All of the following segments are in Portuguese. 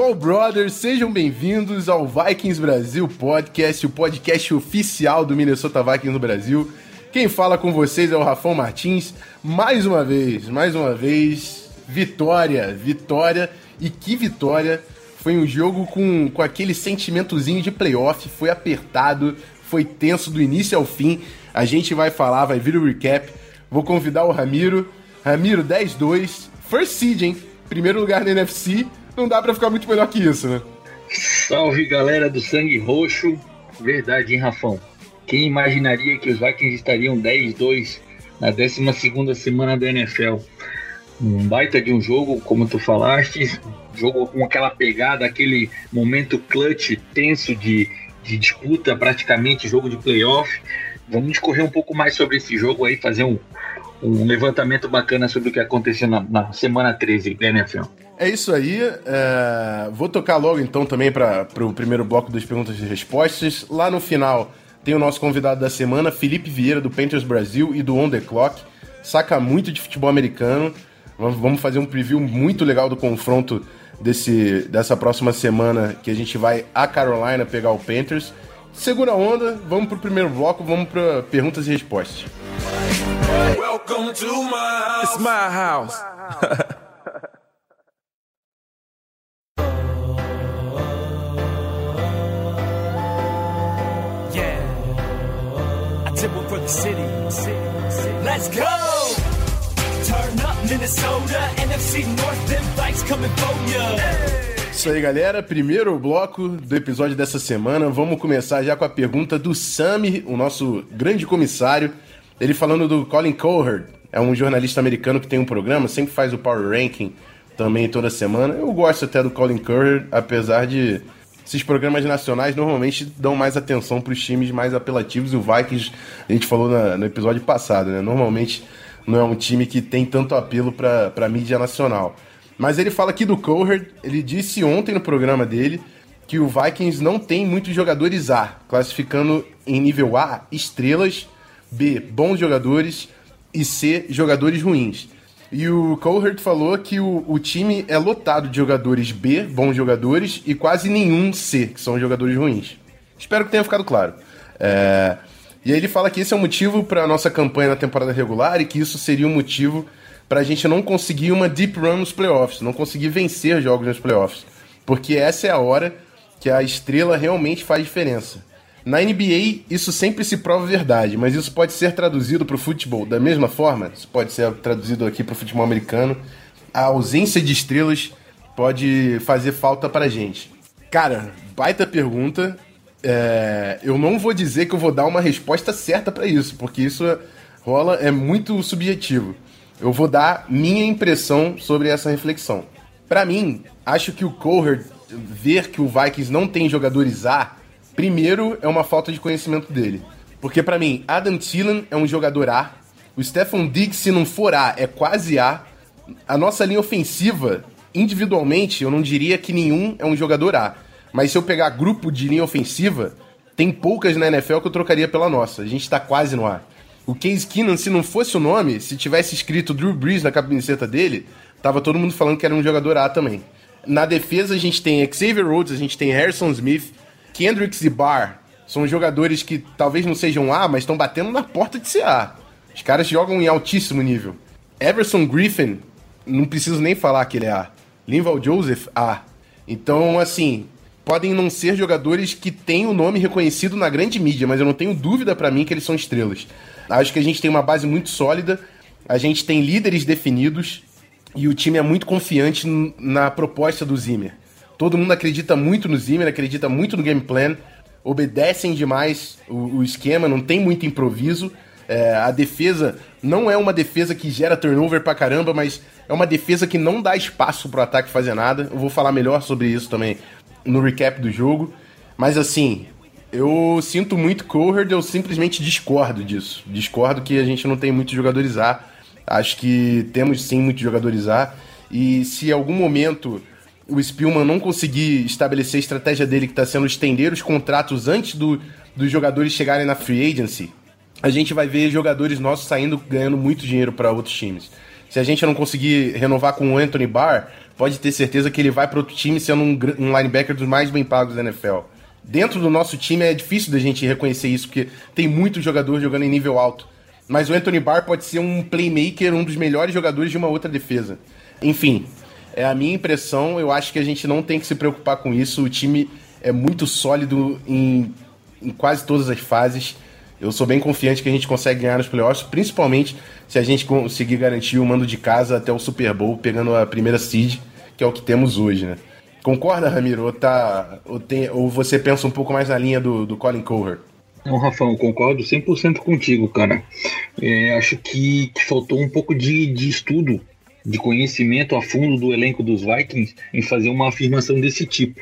Skull Brothers, sejam bem-vindos ao Vikings Brasil Podcast, o podcast oficial do Minnesota Vikings no Brasil. Quem fala com vocês é o Rafão Martins. Mais uma vez, mais uma vez, vitória, vitória. E que vitória! Foi um jogo com, com aquele sentimentozinho de playoff, foi apertado, foi tenso do início ao fim. A gente vai falar, vai vir o recap. Vou convidar o Ramiro. Ramiro, 10-2, first seed, hein? Primeiro lugar na NFC não dá para ficar muito melhor que isso, né? Salve galera do Sangue Roxo. Verdade, hein, Rafão? Quem imaginaria que os Vikings estariam 10-2 na 12 semana da NFL? Um baita de um jogo, como tu falaste, jogo com aquela pegada, aquele momento clutch tenso de, de disputa, praticamente jogo de playoff. Vamos discorrer um pouco mais sobre esse jogo aí, fazer um, um levantamento bacana sobre o que aconteceu na, na semana 13 da NFL. É isso aí. É... Vou tocar logo então também para o primeiro bloco das perguntas e respostas. Lá no final tem o nosso convidado da semana, Felipe Vieira, do Panthers Brasil e do On The Clock. Saca muito de futebol americano. Vamos fazer um preview muito legal do confronto desse, dessa próxima semana que a gente vai a Carolina pegar o Panthers. Segura a onda, vamos pro primeiro bloco, vamos para perguntas e respostas. Welcome to my house. It's my house. For the city. Let's go! Turn up Minnesota, NFC North, them coming for. Isso aí, galera. Primeiro bloco do episódio dessa semana. Vamos começar já com a pergunta do Sami, o nosso grande comissário. Ele falando do Colin Cowherd. É um jornalista americano que tem um programa, sempre faz o Power Ranking também toda semana. Eu gosto até do Colin Cowherd, apesar de esses programas nacionais normalmente dão mais atenção para os times mais apelativos. E o Vikings, a gente falou na, no episódio passado, né? Normalmente não é um time que tem tanto apelo para a mídia nacional. Mas ele fala aqui do Cowherd, ele disse ontem no programa dele que o Vikings não tem muitos jogadores A, classificando em nível A estrelas, B bons jogadores e C jogadores ruins. E o Cowherd falou que o, o time é lotado de jogadores B, bons jogadores, e quase nenhum C, que são jogadores ruins. Espero que tenha ficado claro. É... E aí ele fala que esse é o motivo para a nossa campanha na temporada regular e que isso seria um motivo para a gente não conseguir uma deep run nos playoffs, não conseguir vencer jogos nos playoffs. Porque essa é a hora que a estrela realmente faz diferença. Na NBA, isso sempre se prova verdade, mas isso pode ser traduzido para o futebol da mesma forma? Isso pode ser traduzido aqui para o futebol americano. A ausência de estrelas pode fazer falta para gente. Cara, baita pergunta. É, eu não vou dizer que eu vou dar uma resposta certa para isso, porque isso rola é muito subjetivo. Eu vou dar minha impressão sobre essa reflexão. Para mim, acho que o Cowherd ver que o Vikings não tem jogadores A Primeiro, é uma falta de conhecimento dele. Porque para mim, Adam Thielen é um jogador A. O Stefan Diggs, se não for A, é quase A. A nossa linha ofensiva, individualmente, eu não diria que nenhum é um jogador A. Mas se eu pegar grupo de linha ofensiva, tem poucas na NFL que eu trocaria pela nossa. A gente tá quase no A. O Case Keenan, se não fosse o nome, se tivesse escrito Drew Brees na camiseta dele, tava todo mundo falando que era um jogador A também. Na defesa, a gente tem Xavier Rhodes, a gente tem Harrison Smith, Kendricks e Barr são jogadores que talvez não sejam A, mas estão batendo na porta de ser A. Os caras jogam em altíssimo nível. Everson Griffin, não preciso nem falar que ele é A. Linval Joseph, A. Então, assim, podem não ser jogadores que têm o nome reconhecido na grande mídia, mas eu não tenho dúvida para mim que eles são estrelas. Acho que a gente tem uma base muito sólida, a gente tem líderes definidos e o time é muito confiante na proposta do Zimmer. Todo mundo acredita muito no Zimmer, acredita muito no game plan, obedecem demais o, o esquema, não tem muito improviso. É, a defesa Não é uma defesa que gera turnover pra caramba, mas é uma defesa que não dá espaço pro ataque fazer nada. Eu vou falar melhor sobre isso também no recap do jogo. Mas assim, eu sinto muito Coherd, eu simplesmente discordo disso. Discordo que a gente não tem muito jogadores A. Acho que temos sim muito jogadores A. E se em algum momento o Spielman não conseguir estabelecer a estratégia dele, que está sendo estender os contratos antes do, dos jogadores chegarem na free agency, a gente vai ver jogadores nossos saindo ganhando muito dinheiro para outros times. Se a gente não conseguir renovar com o Anthony Barr, pode ter certeza que ele vai para outro time sendo um, um linebacker dos mais bem pagos da NFL. Dentro do nosso time é difícil da gente reconhecer isso, porque tem muito jogador jogando em nível alto. Mas o Anthony Barr pode ser um playmaker, um dos melhores jogadores de uma outra defesa. Enfim, é a minha impressão. Eu acho que a gente não tem que se preocupar com isso. O time é muito sólido em, em quase todas as fases. Eu sou bem confiante que a gente consegue ganhar nos playoffs, principalmente se a gente conseguir garantir o mando de casa até o Super Bowl, pegando a primeira seed, que é o que temos hoje, né? Concorda, Ramiro? Ou, tá, ou, tem, ou você pensa um pouco mais na linha do, do Colin Cowherd? Não, Rafão, concordo 100% contigo, cara. É, acho que, que, faltou um pouco de, de estudo, de conhecimento a fundo do elenco dos Vikings em fazer uma afirmação desse tipo.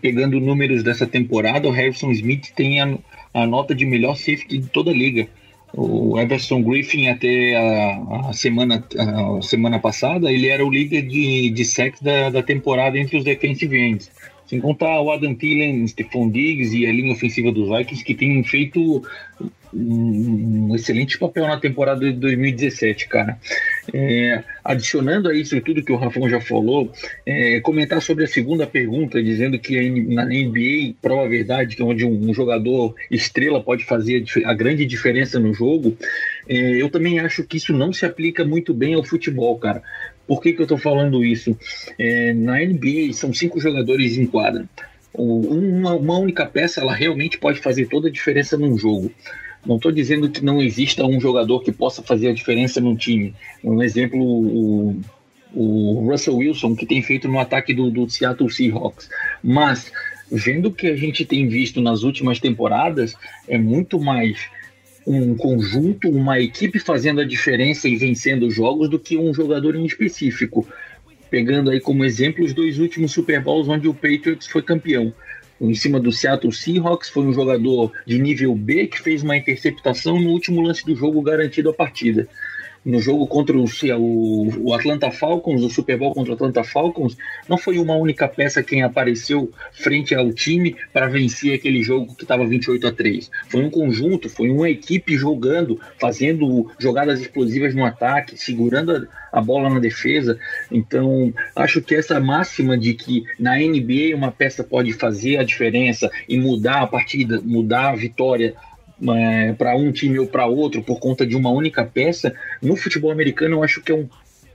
Pegando números dessa temporada, o Harrison Smith tem a, a nota de melhor safety de toda a liga. O Everson Griffin, até a, a semana, a semana passada, ele era o líder de, de sacks da, da temporada entre os defensive ends. Sem contar o Adam Thielen, Stephon Diggs e a linha ofensiva dos Vikings, que tem feito um, excelente papel na temporada de 2017, cara. É, adicionando a isso tudo que o Rafão já falou, é, comentar sobre a segunda pergunta, dizendo que na NBA, prova a verdade, que é onde um, jogador estrela pode fazer a, a grande diferença no jogo, é, eu também acho que isso não se aplica muito bem ao futebol, cara. Por que, que eu estou falando isso? É, na NBA são cinco jogadores em quadra. Uma, uma, única peça ela realmente pode fazer toda a diferença num jogo. Não estou dizendo que não exista um jogador que possa fazer a diferença num time. Um exemplo, o, o Russell Wilson, que tem feito no ataque do, do Seattle Seahawks. Mas, vendo o que a gente tem visto nas últimas temporadas, é muito mais um conjunto, uma equipe fazendo a diferença e vencendo jogos do que um jogador em específico. Pegando aí como exemplo os dois últimos Super Bowls onde o Patriots foi campeão. Em cima do Seattle Seahawks, foi um jogador de nível B que fez uma interceptação no último lance do jogo garantido a partida no jogo contra o, o, Atlanta Falcons, o Super Bowl contra o Atlanta Falcons, não foi uma única peça quem apareceu frente ao time para vencer aquele jogo que estava 28 a 3. Foi um conjunto, foi uma equipe jogando, fazendo jogadas explosivas no ataque, segurando a, a bola na defesa. Então, acho que essa máxima de que na NBA uma peça pode fazer a diferença e mudar a partida, mudar a vitória é, para um time ou para outro por conta de uma única peça, no futebol americano eu acho que é um,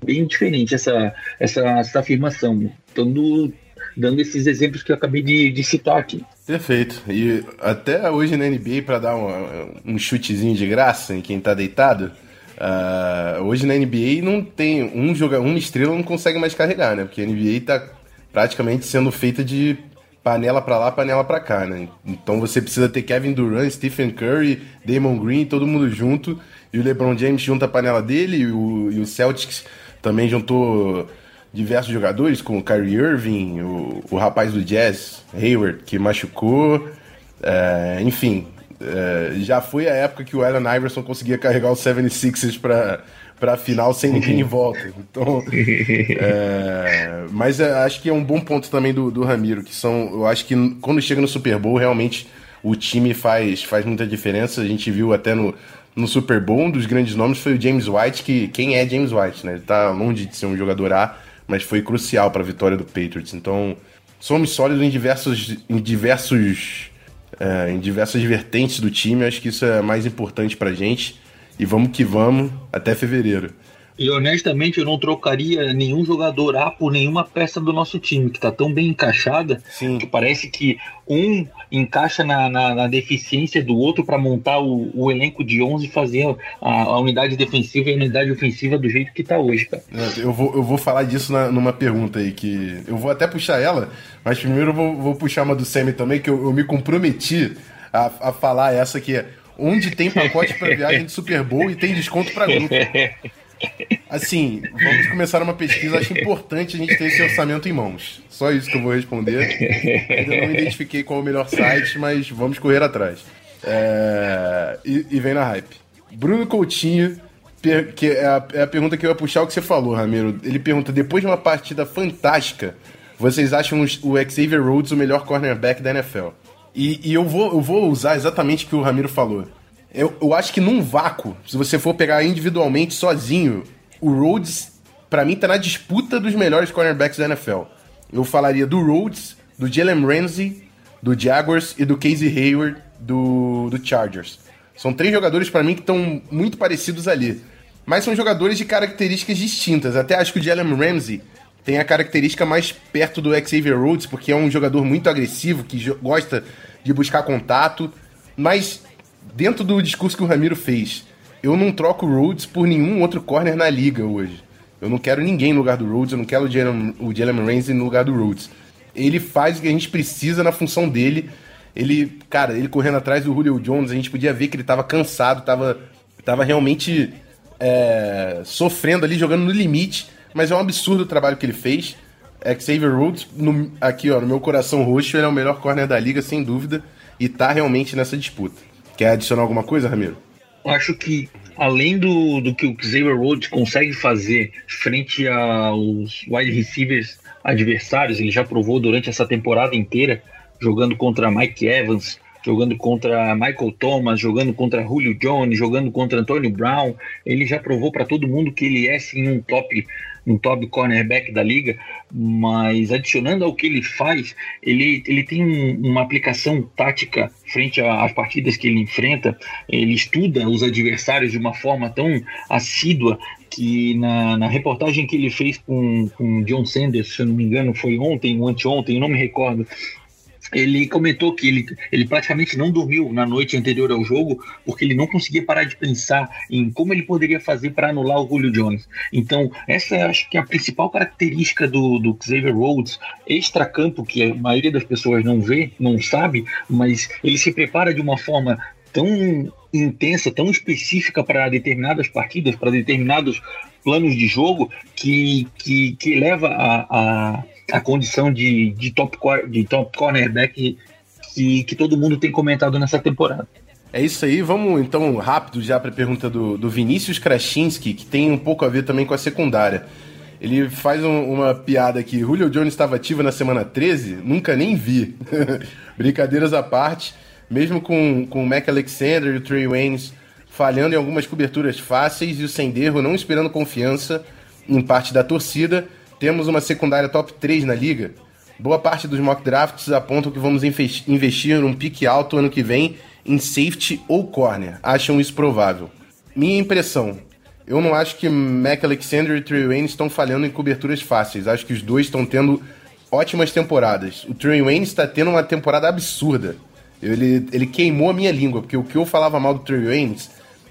bem diferente essa, essa, essa afirmação. Dando, dando esses exemplos que eu acabei de, de citar aqui. Perfeito. E até hoje na NBA, para dar um, um chutezinho de graça em quem tá deitado, uh, hoje na NBA não tem um jogador, uma estrela não consegue mais carregar, né? Porque a NBA tá praticamente sendo feita de panela para lá, panela para cá, né? Então você precisa ter Kevin Durant, Stephen Curry, Damon Green, todo mundo junto. E o LeBron James junta a panela dele e o, e o Celtics também juntou diversos jogadores, como o Kyrie Irving, o, o rapaz do Jazz, Hayward, que machucou. É, enfim, é, já foi a época que o Allen Iverson conseguia carregar os 76ers para para a final sem ninguém em volta. Então, é, mas é, acho que é um bom ponto também do, do Ramiro, que são, eu acho que quando chega no Super Bowl, realmente o time faz, faz muita diferença. A gente viu até no, no Super Bowl, um dos grandes nomes foi o James White, que quem é James White, né? Ele tá longe de ser um jogador A, mas foi crucial para a vitória do Patriots. Então, somos sólidos em diversos, em diversos, é, em diversas vertentes do time. Acho que isso é mais importante para gente. E vamos que vamos até fevereiro. E honestamente, eu não trocaria nenhum jogador A por nenhuma peça do nosso time, que está tão bem encaixada, Sim. que parece que um encaixa na, na, na deficiência do outro para montar o, o, elenco de 11 e fazer a, a, unidade defensiva e a unidade ofensiva do jeito que está hoje, cara. É, eu vou, eu vou falar disso na, numa pergunta aí, que eu vou até puxar ela, mas primeiro eu vou, vou puxar uma do Semi também, que eu, eu me comprometi a, a falar essa que é onde tem pacote para viagem de Super Bowl e tem desconto para grupo. Assim, vamos começar uma pesquisa. Acho importante a gente ter esse orçamento em mãos. Só isso que eu vou responder. Ainda não identifiquei qual é o melhor site, mas vamos correr atrás. É... E, e, vem na hype. Bruno Coutinho, que é a, é a pergunta que eu ia puxar o que você falou, Ramiro. Ele pergunta: depois de uma partida fantástica, vocês acham o Xavier Rhodes o melhor cornerback da NFL? E, e eu, vou, eu vou usar exatamente o que o Ramiro falou. Eu, eu acho que num vácuo, se você for pegar individualmente, sozinho, o Rhodes, para mim, tá na disputa dos melhores cornerbacks da NFL. Eu falaria do Rhodes, do Jalen Ramsey, do Jaguars e do Casey Hayward do, do Chargers. São três jogadores para mim que estão muito parecidos ali. Mas são jogadores de características distintas. Até acho que o Jalen Ramsey tem a característica mais perto do Xavier Rhodes, porque é um jogador muito agressivo, que gosta de buscar contato. Mas dentro do discurso que o Ramiro fez, eu não troco o Rhodes por nenhum outro corner na liga hoje. Eu não quero ninguém no lugar do Rhodes, eu não quero o Jalen, Jalen Ramsey no lugar do Rhodes. Ele faz o que a gente precisa na função dele. Ele, cara, ele correndo atrás do Julio Jones, a gente podia ver que ele tava cansado, tava, tava realmente é, sofrendo ali, jogando no limite. Mas é um absurdo o trabalho que ele fez. Xavier Rhodes, no, aqui ó, no meu coração roxo, ele é o melhor corner da liga, sem dúvida. E tá realmente nessa disputa. Quer adicionar alguma coisa, Ramiro? Eu acho que além do, do que o Xavier Rhodes consegue fazer frente aos wide receivers adversários, ele já provou durante essa temporada inteira, jogando contra Mike Evans, jogando contra Michael Thomas, jogando contra Julio Jones, jogando contra Antonio Brown. Ele já provou para todo mundo que ele é sim um top um top cornerback da liga, mas adicionando ao que ele faz, ele, ele tem um, uma aplicação tática frente às partidas que ele enfrenta, ele estuda os adversários de uma forma tão assídua que na, na reportagem que ele fez com, com John Sanders, se eu não me engano, foi ontem ou anteontem, não me recordo, ele comentou que ele, ele praticamente não dormiu na noite anterior ao jogo porque ele não conseguia parar de pensar em como ele poderia fazer para anular o Julio Jones. Então, essa é, acho que é a principal característica do, do Xavier Rhodes, extra-campo, que a maioria das pessoas não vê, não sabe, mas ele se prepara de uma forma tão intensa, tão específica para determinadas partidas, para determinados planos de jogo, que, que, que leva a, a a condição de, de, top, de top cornerback que, que todo mundo tem comentado nessa temporada. É isso aí, vamos então rápido já para a pergunta do, do Vinícius Krasinski, que tem um pouco a ver também com a secundária. Ele faz um, uma piada aqui. Julio Jones estava ativo na semana 13? Nunca nem vi. Brincadeiras à parte, mesmo com, com o Mac Alexander e o Trey Waynes falhando em algumas coberturas fáceis e o Senderro não esperando confiança em parte da torcida, temos uma secundária top 3 na liga. Boa parte dos mock drafts apontam que vamos investir num pique alto ano que vem em safety ou corner. Acham isso provável? Minha impressão. Eu não acho que Mac Alexander e Trey Wayne estão falhando em coberturas fáceis. Acho que os dois estão tendo ótimas temporadas. O Trey Wayne está tendo uma temporada absurda. Ele, ele queimou a minha língua, porque o que eu falava mal do Trey Wayne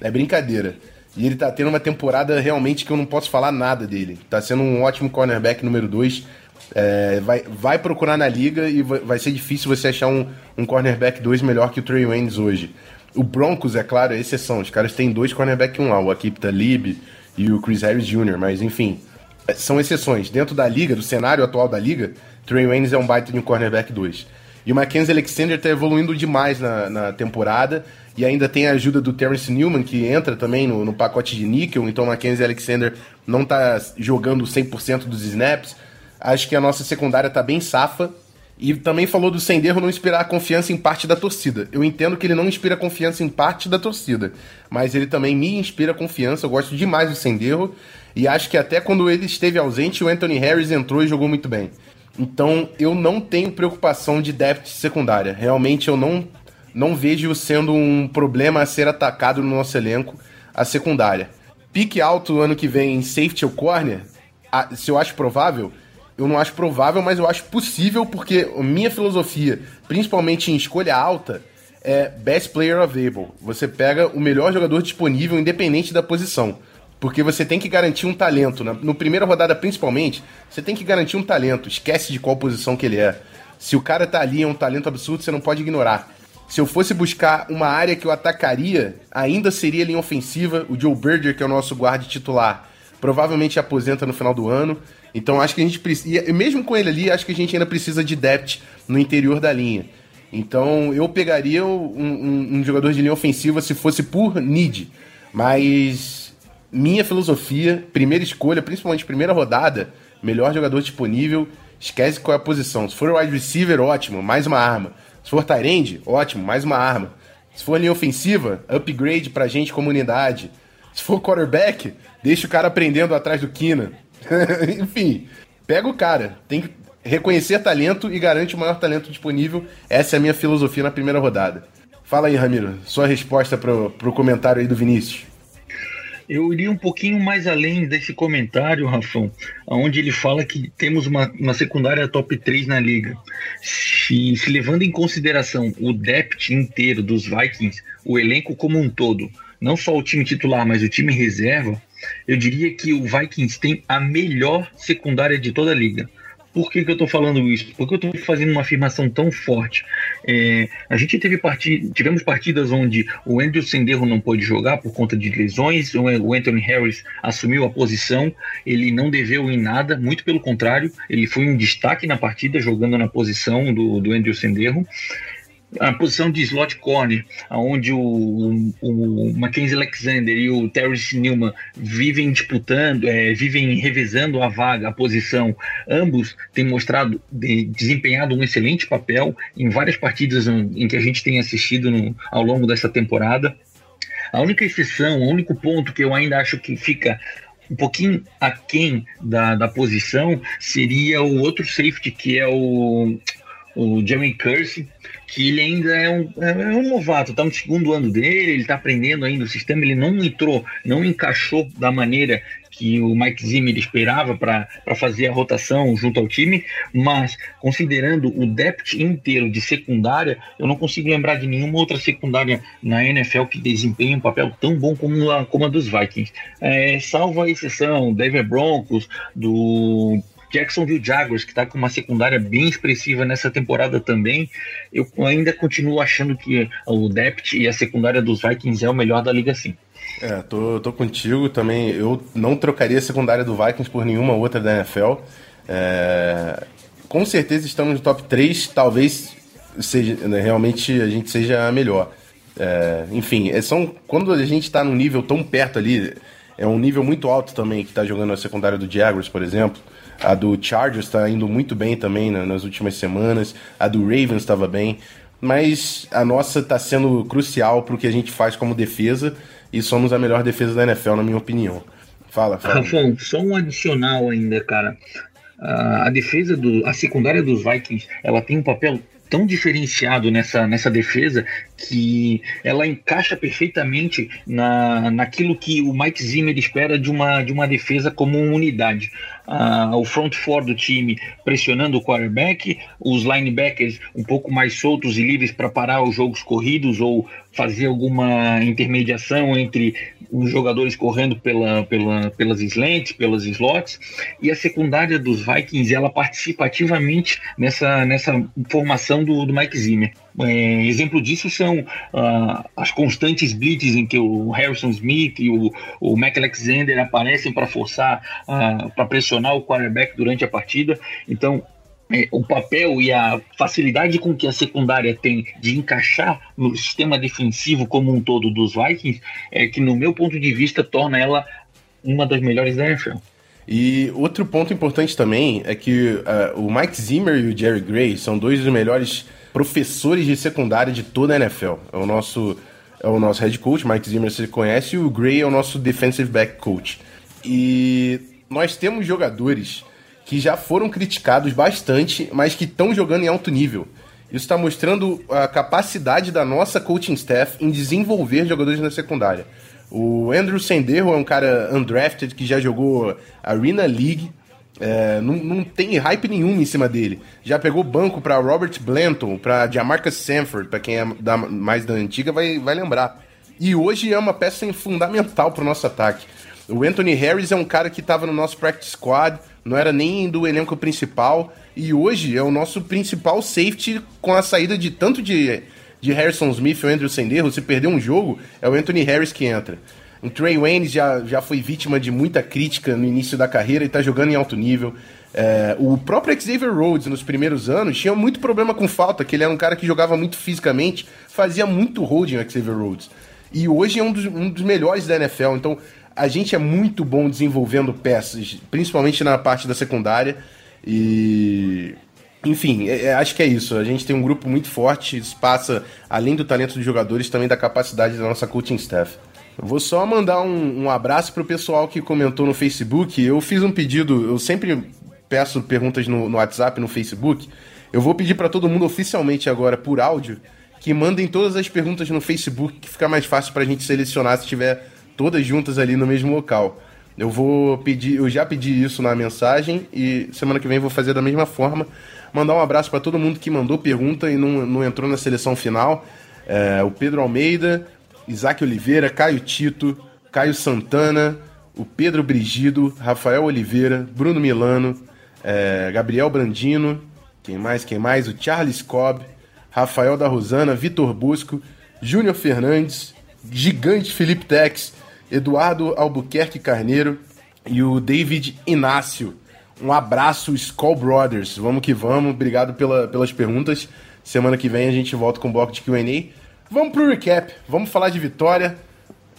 é brincadeira. E ele tá tendo uma temporada realmente que eu não posso falar nada dele. Tá sendo um ótimo cornerback número 2. É, vai, vai procurar na liga e vai, vai ser difícil você achar um, um cornerback 2 melhor que o Trey Waynes hoje. O Broncos, é claro, é exceção. Os caras têm dois cornerback 1 um lá, o Akip Talib e o Chris Harris Jr., mas enfim, é, são exceções. Dentro da liga, do cenário atual da liga, Trey Waynes é um baita de um cornerback 2. E o Mackenzie Alexander tá evoluindo demais na, na temporada e ainda tem a ajuda do Terrence Newman, que entra também no, no pacote de níquel, então Mackenzie Alexander não está jogando 100% dos snaps. Acho que a nossa secundária está bem safa. E também falou do Senderro não inspirar confiança em parte da torcida. Eu entendo que ele não inspira confiança em parte da torcida, mas ele também me inspira confiança. Eu gosto demais do Senderro e acho que até quando ele esteve ausente, o Anthony Harris entrou e jogou muito bem. Então eu não tenho preocupação de depth secundária. Realmente eu não não vejo sendo um problema a ser atacado no nosso elenco a secundária. Pique alto ano que vem em safety ou corner, se eu acho provável, eu não acho provável, mas eu acho possível porque minha filosofia, principalmente em escolha alta, é best player available. Você pega o melhor jogador disponível, independente da posição. Porque você tem que garantir um talento. No primeira rodada, principalmente, você tem que garantir um talento. Esquece de qual posição que ele é. Se o cara tá ali, é um talento absurdo, você não pode ignorar. Se eu fosse buscar uma área que eu atacaria, ainda seria linha ofensiva. O Joe Berger, que é o nosso guarda titular, provavelmente aposenta no final do ano. Então acho que a gente precisa. E mesmo com ele ali, acho que a gente ainda precisa de depth no interior da linha. Então eu pegaria um, um, um jogador de linha ofensiva se fosse por need. Mas minha filosofia, primeira escolha, principalmente primeira rodada, melhor jogador disponível, esquece qual é a posição. Se for wide receiver, ótimo, mais uma arma. Se for tight ótimo, mais uma arma. Se for linha ofensiva, upgrade pra gente, comunidade. Se for quarterback, deixa o cara aprendendo atrás do Kina. Enfim, pega o cara. Tem que reconhecer talento e garante o maior talento disponível. Essa é a minha filosofia na primeira rodada. Fala aí, Ramiro, sua resposta pro, pro comentário aí do Vinícius. Eu iria um pouquinho mais além desse comentário, Rafão, onde ele fala que temos uma, uma secundária top 3 na liga. Se, se levando em consideração o depth inteiro dos Vikings, o elenco como um todo, não só o time titular, mas o time reserva, eu diria que o Vikings tem a melhor secundária de toda a liga. Por que, que eu estou falando isso? Porque eu estou fazendo uma afirmação tão forte. É, a gente teve partid tivemos partidas onde o Andrew Senderro não pôde jogar por conta de lesões, o Anthony Harris assumiu a posição, ele não deveu em nada, muito pelo contrário, ele foi um destaque na partida, jogando na posição do, do Andrew Senderro a posição de slot corner, onde o, o Mackenzie Alexander e o Terrence Newman vivem disputando, é, vivem revezando a vaga, a posição. Ambos têm mostrado, de, desempenhado um excelente papel em várias partidas em que a gente tem assistido no, ao longo dessa temporada. A única exceção, o único ponto que eu ainda acho que fica um pouquinho aquém da, da posição seria o outro safety, que é o, o Jeremy Kersey, que ele ainda é um, é, é um novato, está no segundo ano dele, ele está aprendendo ainda o sistema, ele não entrou, não encaixou da maneira que o Mike Zimmer esperava para fazer a rotação junto ao time, mas considerando o depth inteiro de secundária, eu não consigo lembrar de nenhuma outra secundária na NFL que desempenhe um papel tão bom como a, como a dos Vikings. É, salvo a exceção, Denver Broncos, do Jacksonville Jaguars, que está com uma secundária bem expressiva nessa temporada também. Eu ainda continuo achando que o depth e a secundária dos Vikings é o melhor da liga, sim. É, tô, tô contigo também. Eu não trocaria a secundária do Vikings por nenhuma outra da NFL. É, com certeza estamos no top 3, talvez seja né, realmente a gente seja a melhor. É, enfim, é, são, quando a gente está num nível tão perto ali, é um nível muito alto também que está jogando a secundária do Jaguars, por exemplo. A do Chargers está indo muito bem também né, nas últimas semanas. A do Ravens estava bem. Mas a nossa está sendo crucial para o que a gente faz como defesa. E somos a melhor defesa da NFL, na minha opinião. Fala, fala. Só um adicional ainda, cara. Uh, a defesa do. A secundária dos Vikings, ela tem um papel tão diferenciado nessa, nessa defesa que ela encaixa perfeitamente na, naquilo que o Mike Zimmer espera de uma, de uma defesa como unidade. Uh, o front four do time pressionando o quarterback, os linebackers um pouco mais soltos e livres para parar os jogos corridos ou fazer alguma intermediação entre os jogadores correndo pela, pela, pelas slants, pelas slots, e a secundária dos Vikings ela participa ativamente nessa, nessa formação do, do Mike Zimmer. É, exemplo disso são uh, as constantes blitz em que o Harrison Smith e o, o Mac Alexander aparecem para forçar, uh, para pressionar o quarterback durante a partida. Então, é, o papel e a facilidade com que a secundária tem de encaixar no sistema defensivo como um todo dos Vikings é que, no meu ponto de vista, torna ela uma das melhores da NFL. E outro ponto importante também é que uh, o Mike Zimmer e o Jerry Gray são dois dos melhores professores de secundária de toda a NFL. É o nosso, é o nosso head coach, Mike Zimmer você conhece, e o Gray é o nosso defensive back coach. E nós temos jogadores que já foram criticados bastante, mas que estão jogando em alto nível. Isso está mostrando a capacidade da nossa coaching staff em desenvolver jogadores na secundária. O Andrew Senderro é um cara undrafted que já jogou Arena League, é, não, não tem hype nenhum em cima dele. Já pegou banco para Robert Blanton, para Jamarcus Sanford, para quem é da, mais da antiga vai, vai lembrar. E hoje é uma peça fundamental para o nosso ataque. O Anthony Harris é um cara que estava no nosso practice squad, não era nem do elenco principal, e hoje é o nosso principal safety com a saída de tanto de, de Harrison Smith ou Andrew Senderro, se perder um jogo, é o Anthony Harris que entra. O Trey Wayne já, já foi vítima de muita crítica no início da carreira e tá jogando em alto nível. É, o próprio Xavier Rhodes, nos primeiros anos, tinha muito problema com falta, que ele era um cara que jogava muito fisicamente, fazia muito holding o Xavier Rhodes. E hoje é um dos, um dos melhores da NFL, então a gente é muito bom desenvolvendo peças, principalmente na parte da secundária. E. Enfim, é, é, acho que é isso. A gente tem um grupo muito forte, isso passa, além do talento dos jogadores, também da capacidade da nossa coaching staff. Vou só mandar um, um abraço pro pessoal que comentou no Facebook. Eu fiz um pedido, eu sempre peço perguntas no, no WhatsApp, no Facebook. Eu vou pedir para todo mundo oficialmente agora, por áudio, que mandem todas as perguntas no Facebook, que fica mais fácil pra gente selecionar se tiver todas juntas ali no mesmo local. Eu vou pedir, eu já pedi isso na mensagem e semana que vem vou fazer da mesma forma. Mandar um abraço para todo mundo que mandou pergunta e não, não entrou na seleção final. É, o Pedro Almeida, Isaac Oliveira, Caio Tito, Caio Santana, o Pedro Brigido, Rafael Oliveira, Bruno Milano, é, Gabriel Brandino, quem mais, quem mais? O Charles Cobb, Rafael da Rosana, Vitor Busco, Júnior Fernandes, Gigante Felipe Tex, Eduardo Albuquerque Carneiro e o David Inácio. Um abraço, Skull Brothers. Vamos que vamos. Obrigado pela, pelas perguntas. Semana que vem a gente volta com o bloco de QA. Vamos pro recap. Vamos falar de vitória.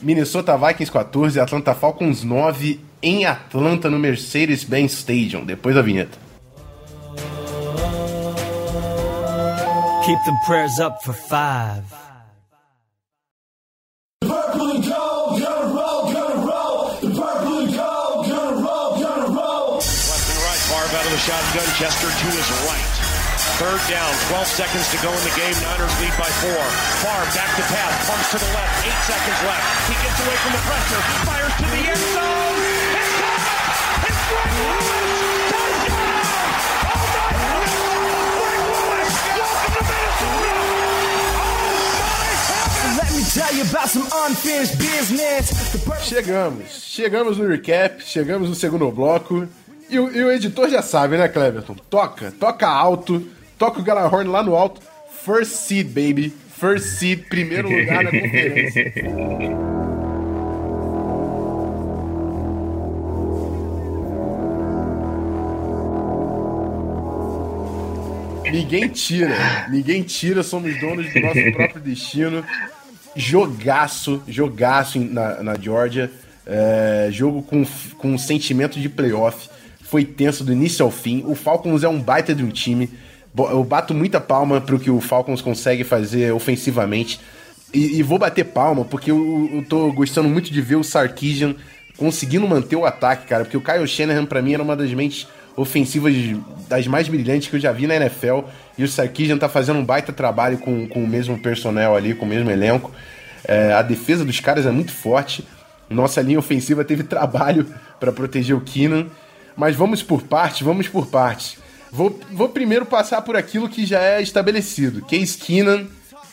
Minnesota Vikings 14, Atlanta Falcons 9 em Atlanta no Mercedes-Benz Stadium. Depois da vinheta. Keep them prayers up for five. Shotgun, Chester to his right. Third down, 12 seconds to go in the game. Niners lead by four. Favre back to pass, pumps to the left, eight seconds left. He gets away from the pressure, fires to the end zone. It's caught! It's Greg Lewis! Oh my! Welcome to Minnesota! My heavens! Let me tell you about some unfinished business. The purple Chegamos. Chegamos no recap, chegamos no segundo bloco. E e o editor já sabe, né, Cleverton? Toca, toca alto, toca o Galahorn lá no alto. First seed, baby. First seed, primeiro lugar na conferência. Ninguém tira, ninguém tira, somos donos do nosso próprio destino. Jogaço, jogaço na, na Georgia. É, jogo com, com sentimento de playoff. Foi tenso do início ao fim. O Falcons é um baita de um time. Eu bato muita palma pro que o Falcons consegue fazer ofensivamente. E, e vou bater palma porque eu, eu tô gostando muito de ver o Sarkisian conseguindo manter o ataque, cara. Porque o Kyle Shanahan, pra mim, era uma das mentes ofensivas das mais brilhantes que eu já vi na NFL. E o Sarkisian tá fazendo um baita trabalho com, com o mesmo personnel ali, com o mesmo elenco. É, a defesa dos caras é muito forte. Nossa linha ofensiva teve trabalho para proteger o Keenan. Mas vamos por partes, vamos por partes. Vou, vou primeiro passar por aquilo que já é estabelecido. Case Keenan,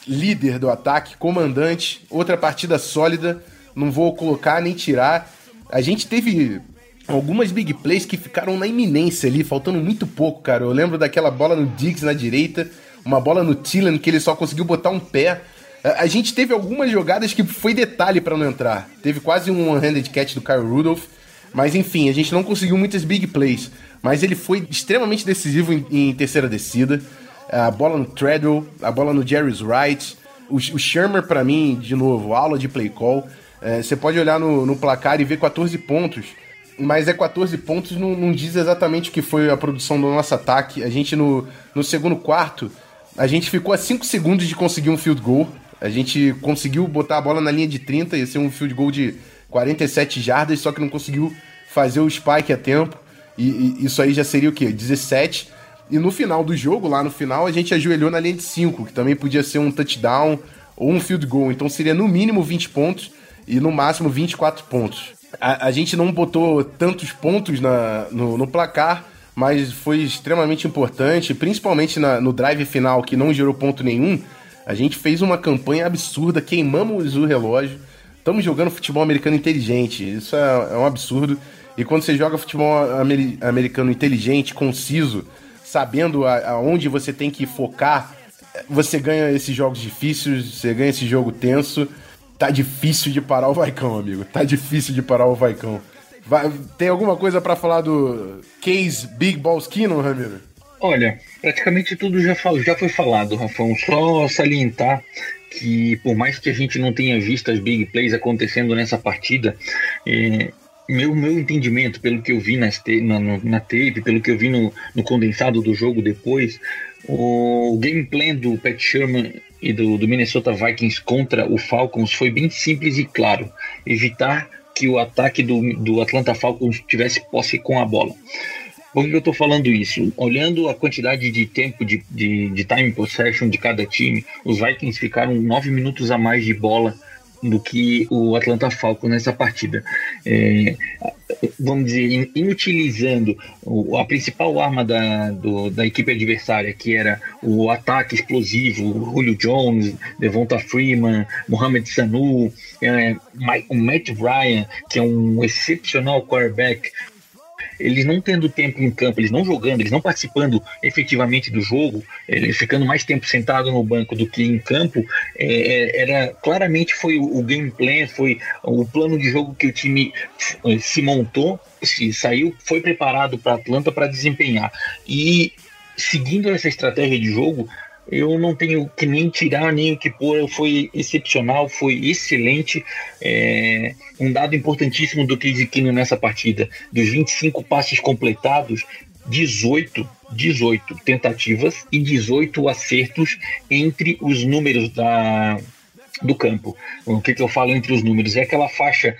líder do ataque, comandante, outra partida sólida. Não vou colocar nem tirar. A gente teve algumas big plays que ficaram na iminência ali, faltando muito pouco, cara. Eu lembro daquela bola no Diggs na direita, uma bola no Tillan que ele só conseguiu botar um pé. A a gente teve algumas jogadas que foi detalhe para não entrar. Teve quase um one-handed catch do Kyle Rudolph. Mas enfim, a gente não conseguiu muitas big plays. Mas ele foi extremamente decisivo em, em terceira descida. A bola no Treadwell, a bola no Jerry's Wright. O, o Shermer, pra mim, de novo, aula de play call. É, Você pode olhar no, no placar e ver 14 pontos. Mas é 14 pontos, não, não diz exatamente o que foi a produção do nosso ataque. A gente, no, no segundo quarto, a gente ficou a 5 segundos de conseguir um field goal. A gente conseguiu botar a bola na linha de 30, ia ser um field goal de 47 jardas, só que não conseguiu fazer o spike a tempo. E, e isso aí já seria o quê? 17. E no final do jogo, lá no final, a gente ajoelhou na linha de 5, que também podia ser um touchdown ou um field goal. Então seria no mínimo 20 pontos e no máximo 24 pontos. A, a gente não botou tantos pontos na, no, no placar, mas foi extremamente importante, principalmente na- no drive final, que não gerou ponto nenhum. A gente fez uma campanha absurda, queimamos o relógio. Estamos jogando futebol americano inteligente. Isso é, é um absurdo. E quando você joga futebol ameri- americano inteligente, conciso, sabendo aonde você tem que focar, você ganha esses jogos difíceis, você ganha esse jogo tenso. Tá difícil de parar o Vaicão, amigo. Tá difícil de parar o Vaicão. Vai, tem alguma coisa para falar do Case Big Balls Kino, Ramiro? Olha, praticamente tudo já, já foi falado, Rafão. Só salientar que, por mais que a gente não tenha visto as big plays acontecendo nessa partida, é, meu, meu entendimento, pelo que eu vi nas te, na, na tape, pelo que eu vi no, no condensado do jogo depois, o game plan do Pat Sherman e do, do Minnesota Vikings contra o Falcons foi bem simples e claro: evitar que o ataque do, do Atlanta Falcons tivesse posse com a bola. Por que eu estou falando isso? Olhando a quantidade de tempo de, de, de, time possession de cada time, os Vikings ficaram nove minutos a mais de bola do que o Atlanta Falcons nessa partida. É, vamos dizer, inutilizando a principal arma da, do, da equipe adversária, que era o ataque explosivo, Julio Jones, Devonta Freeman, Mohamed Sanu, é, Matt Ryan, que é um excepcional quarterback, eles não tendo tempo em campo, eles não jogando, eles não participando efetivamente do jogo, eles ficando mais tempo sentado no banco do que em campo, é, é era claramente foi o, game plan, foi o plano de jogo que o time eh, se montou, se saiu, foi preparado para Atlanta para desempenhar. E seguindo essa estratégia de jogo, eu não tenho que nem tirar nem o que pôr, foi excepcional, foi excelente. É, um dado importantíssimo do Case nessa partida: dos 25 passes completados, 18, 18 tentativas e 18 acertos entre os números da, do campo. O que, que eu falo entre os números? É aquela faixa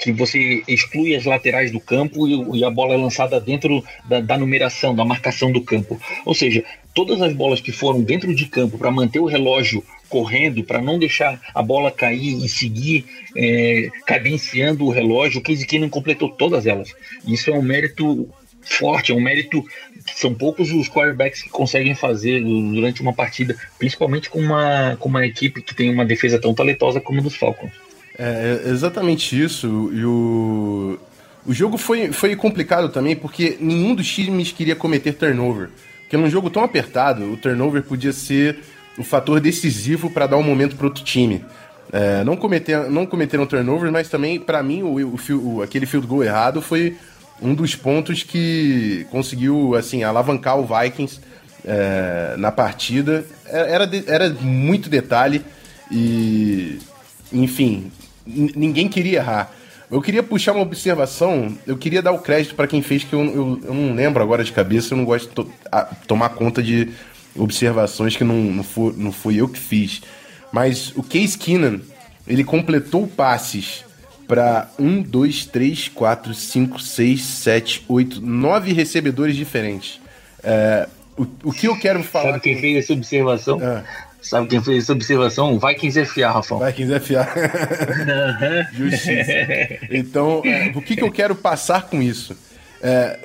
que você exclui as laterais do campo e, e a bola é lançada dentro da, da, numeração, da marcação do campo. Ou seja, todas as bolas que foram dentro de campo para manter o relógio correndo, para não deixar a bola cair e seguir é, cadenciando o relógio, o Casey não completou todas elas. Isso é um mérito forte, é um mérito que são poucos os quarterbacks que conseguem fazer durante uma partida, principalmente com uma, com uma equipe que tem uma defesa tão talentosa como a dos Falcons. É, é exatamente isso. E o, o jogo foi, foi complicado também porque nenhum dos times queria cometer turnover. Porque num jogo tão apertado, o turnover podia ser o fator decisivo para dar um momento para outro time. É, não, cometer, não cometeram turnover, mas também, para mim, o, o, o, aquele field goal errado foi um dos pontos que conseguiu assim alavancar o Vikings é, na partida. É, era, era muito detalhe e, enfim, ninguém queria errar. Eu queria puxar uma observação, eu queria dar o crédito para quem fez, que eu, eu, eu, não lembro agora de cabeça, eu não gosto de to a, tomar conta de observações que não, não, for, não fui eu que fiz. Mas o Case Keenan, ele completou passes para 1, 2, 3, 4, 5, 6, 7, 8, 9 recebedores diferentes. É, o, o que eu quero falar. Sabe quem fez essa observação? É. Sabe quem fez essa observação? Vikings FA, Rafão. Vikings FA. Justiça. Então, é, o que, que eu quero passar com isso? É,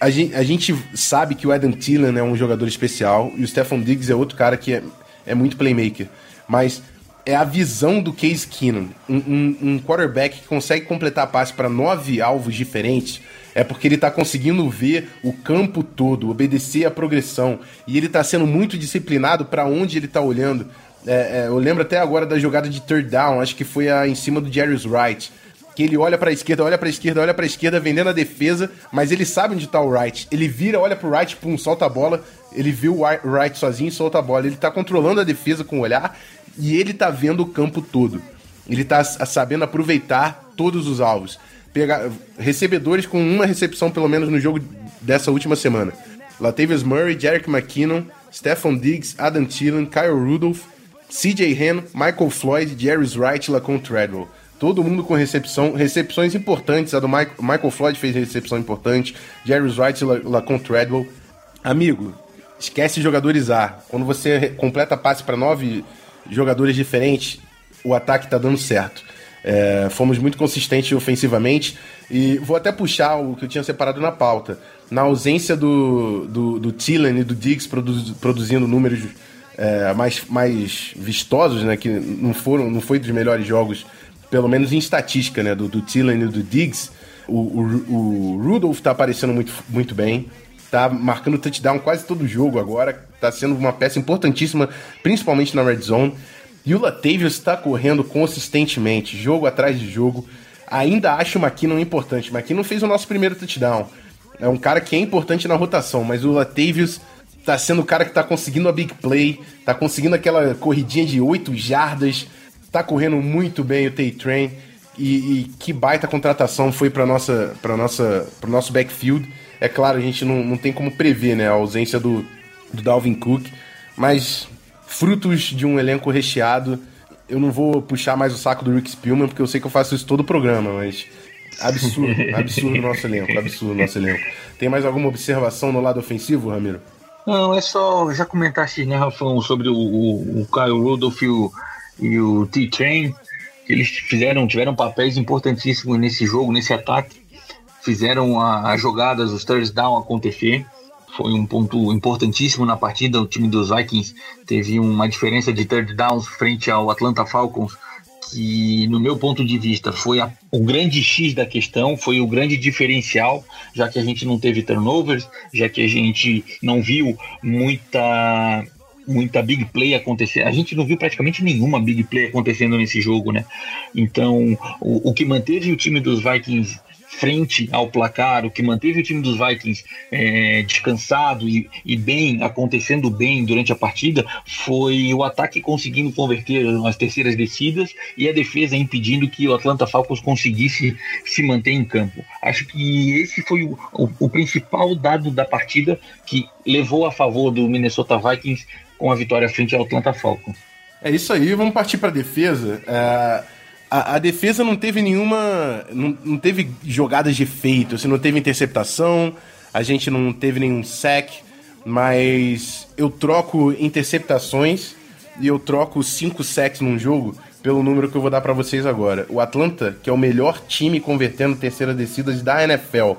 a, gente, a gente sabe que o Adam Thielen é um jogador especial e o Stefan Diggs é outro cara que é, é muito playmaker. Mas é a visão do Case Keenum. Um, um, um quarterback que consegue completar passe para nove alvos diferentes é porque ele está conseguindo ver o campo todo, obedecer a progressão. E ele está sendo muito disciplinado para onde ele está olhando. É, é, eu lembro até agora da jogada de third down, acho que foi a, em cima do Jerry's Wright. Que ele olha para a esquerda, olha para a esquerda, olha para a esquerda, vendendo a defesa, mas ele sabe onde está o Wright. Ele vira, olha para o Wright, pum, solta a bola. Ele viu o Wright sozinho e solta a bola. Ele está controlando a defesa com o olhar e ele está vendo o campo todo. Ele está sabendo aproveitar todos os alvos pegar recebedores com uma recepção pelo menos no jogo dessa última semana. Latavius Murray, Jerick McKinnon, Stephon Diggs, Adam Thielen, Kyle Rudolph, CJ Hen, Michael Floyd, Jerry Wright Lacon Treadwell. Todo mundo com recepção, recepções importantes. A do Michael, Michael Floyd fez recepção importante, Jerry Wright Lacon Treadwell. Amigo, esquece jogadores A. Quando você completa passe para nove jogadores diferentes, o ataque tá dando certo. É, fomos muito consistentes ofensivamente e vou até puxar o que eu tinha separado na pauta. Na ausência do, do, do e do Diggs produz, produzindo números é, mais, mais vistosos, né, que não foram não foi dos melhores jogos, pelo menos em estatística, né, do, do e do Diggs, o, o, o Rudolph está aparecendo muito, muito bem, tá marcando touchdown quase todo jogo agora, tá sendo uma peça importantíssima, principalmente na red zone. E o Latavius está correndo consistentemente, jogo atrás de jogo. Ainda acho o McKinnon importante. McKinnon fez o nosso primeiro touchdown. É um cara que é importante na rotação, mas o Latavius tá sendo o cara que tá conseguindo a big play, tá conseguindo aquela corridinha de 8 jardas, tá correndo muito bem o Tay-Train. E, e, que baita contratação foi para nossa para nossa para nosso backfield. É claro, a gente não, não tem como prever, né, a ausência do, do Dalvin Cook, mas frutos de um elenco recheado. Eu não vou puxar mais o saco do Rick Spielman, porque eu sei que eu faço isso todo o programa, mas absurdo, absurdo nosso elenco, absurdo nosso elenco. Tem mais alguma observação no lado ofensivo, Ramiro? Não, é só já comentaste, né, Rafão, sobre o, o, o Kyle Rudolph e o, e o T-Train, que eles fizeram, tiveram papéis importantíssimos nesse jogo, nesse ataque, fizeram as jogadas, os third down acontecer foi um ponto importantíssimo na partida. O time dos Vikings teve uma diferença de third downs frente ao Atlanta Falcons, que, no meu ponto de vista, foi a, o grande X da questão, foi o grande diferencial, já que a gente não teve turnovers, já que a gente não viu muita muita big play acontecer. A gente não viu praticamente nenhuma big play acontecendo nesse jogo, né? Então, o, o que manteve o time dos Vikings frente ao placar, o que manteve o time dos Vikings é, descansado e, e, bem, acontecendo bem durante a partida, foi o ataque conseguindo converter as terceiras descidas e a defesa impedindo que o Atlanta Falcons conseguisse se manter em campo. Acho que esse foi o, o, o principal dado da partida que levou a favor do Minnesota Vikings com a vitória frente ao Atlanta Falcons. É isso aí, vamos partir para a defesa. É a, a, defesa não teve nenhuma. Não, não teve jogadas de efeito, assim, não teve interceptação, a gente não teve nenhum sack, mas eu troco interceptações e eu troco cinco sacks num jogo pelo número que eu vou dar para vocês agora. O Atlanta, que é o melhor time convertendo terceiras descidas da NFL.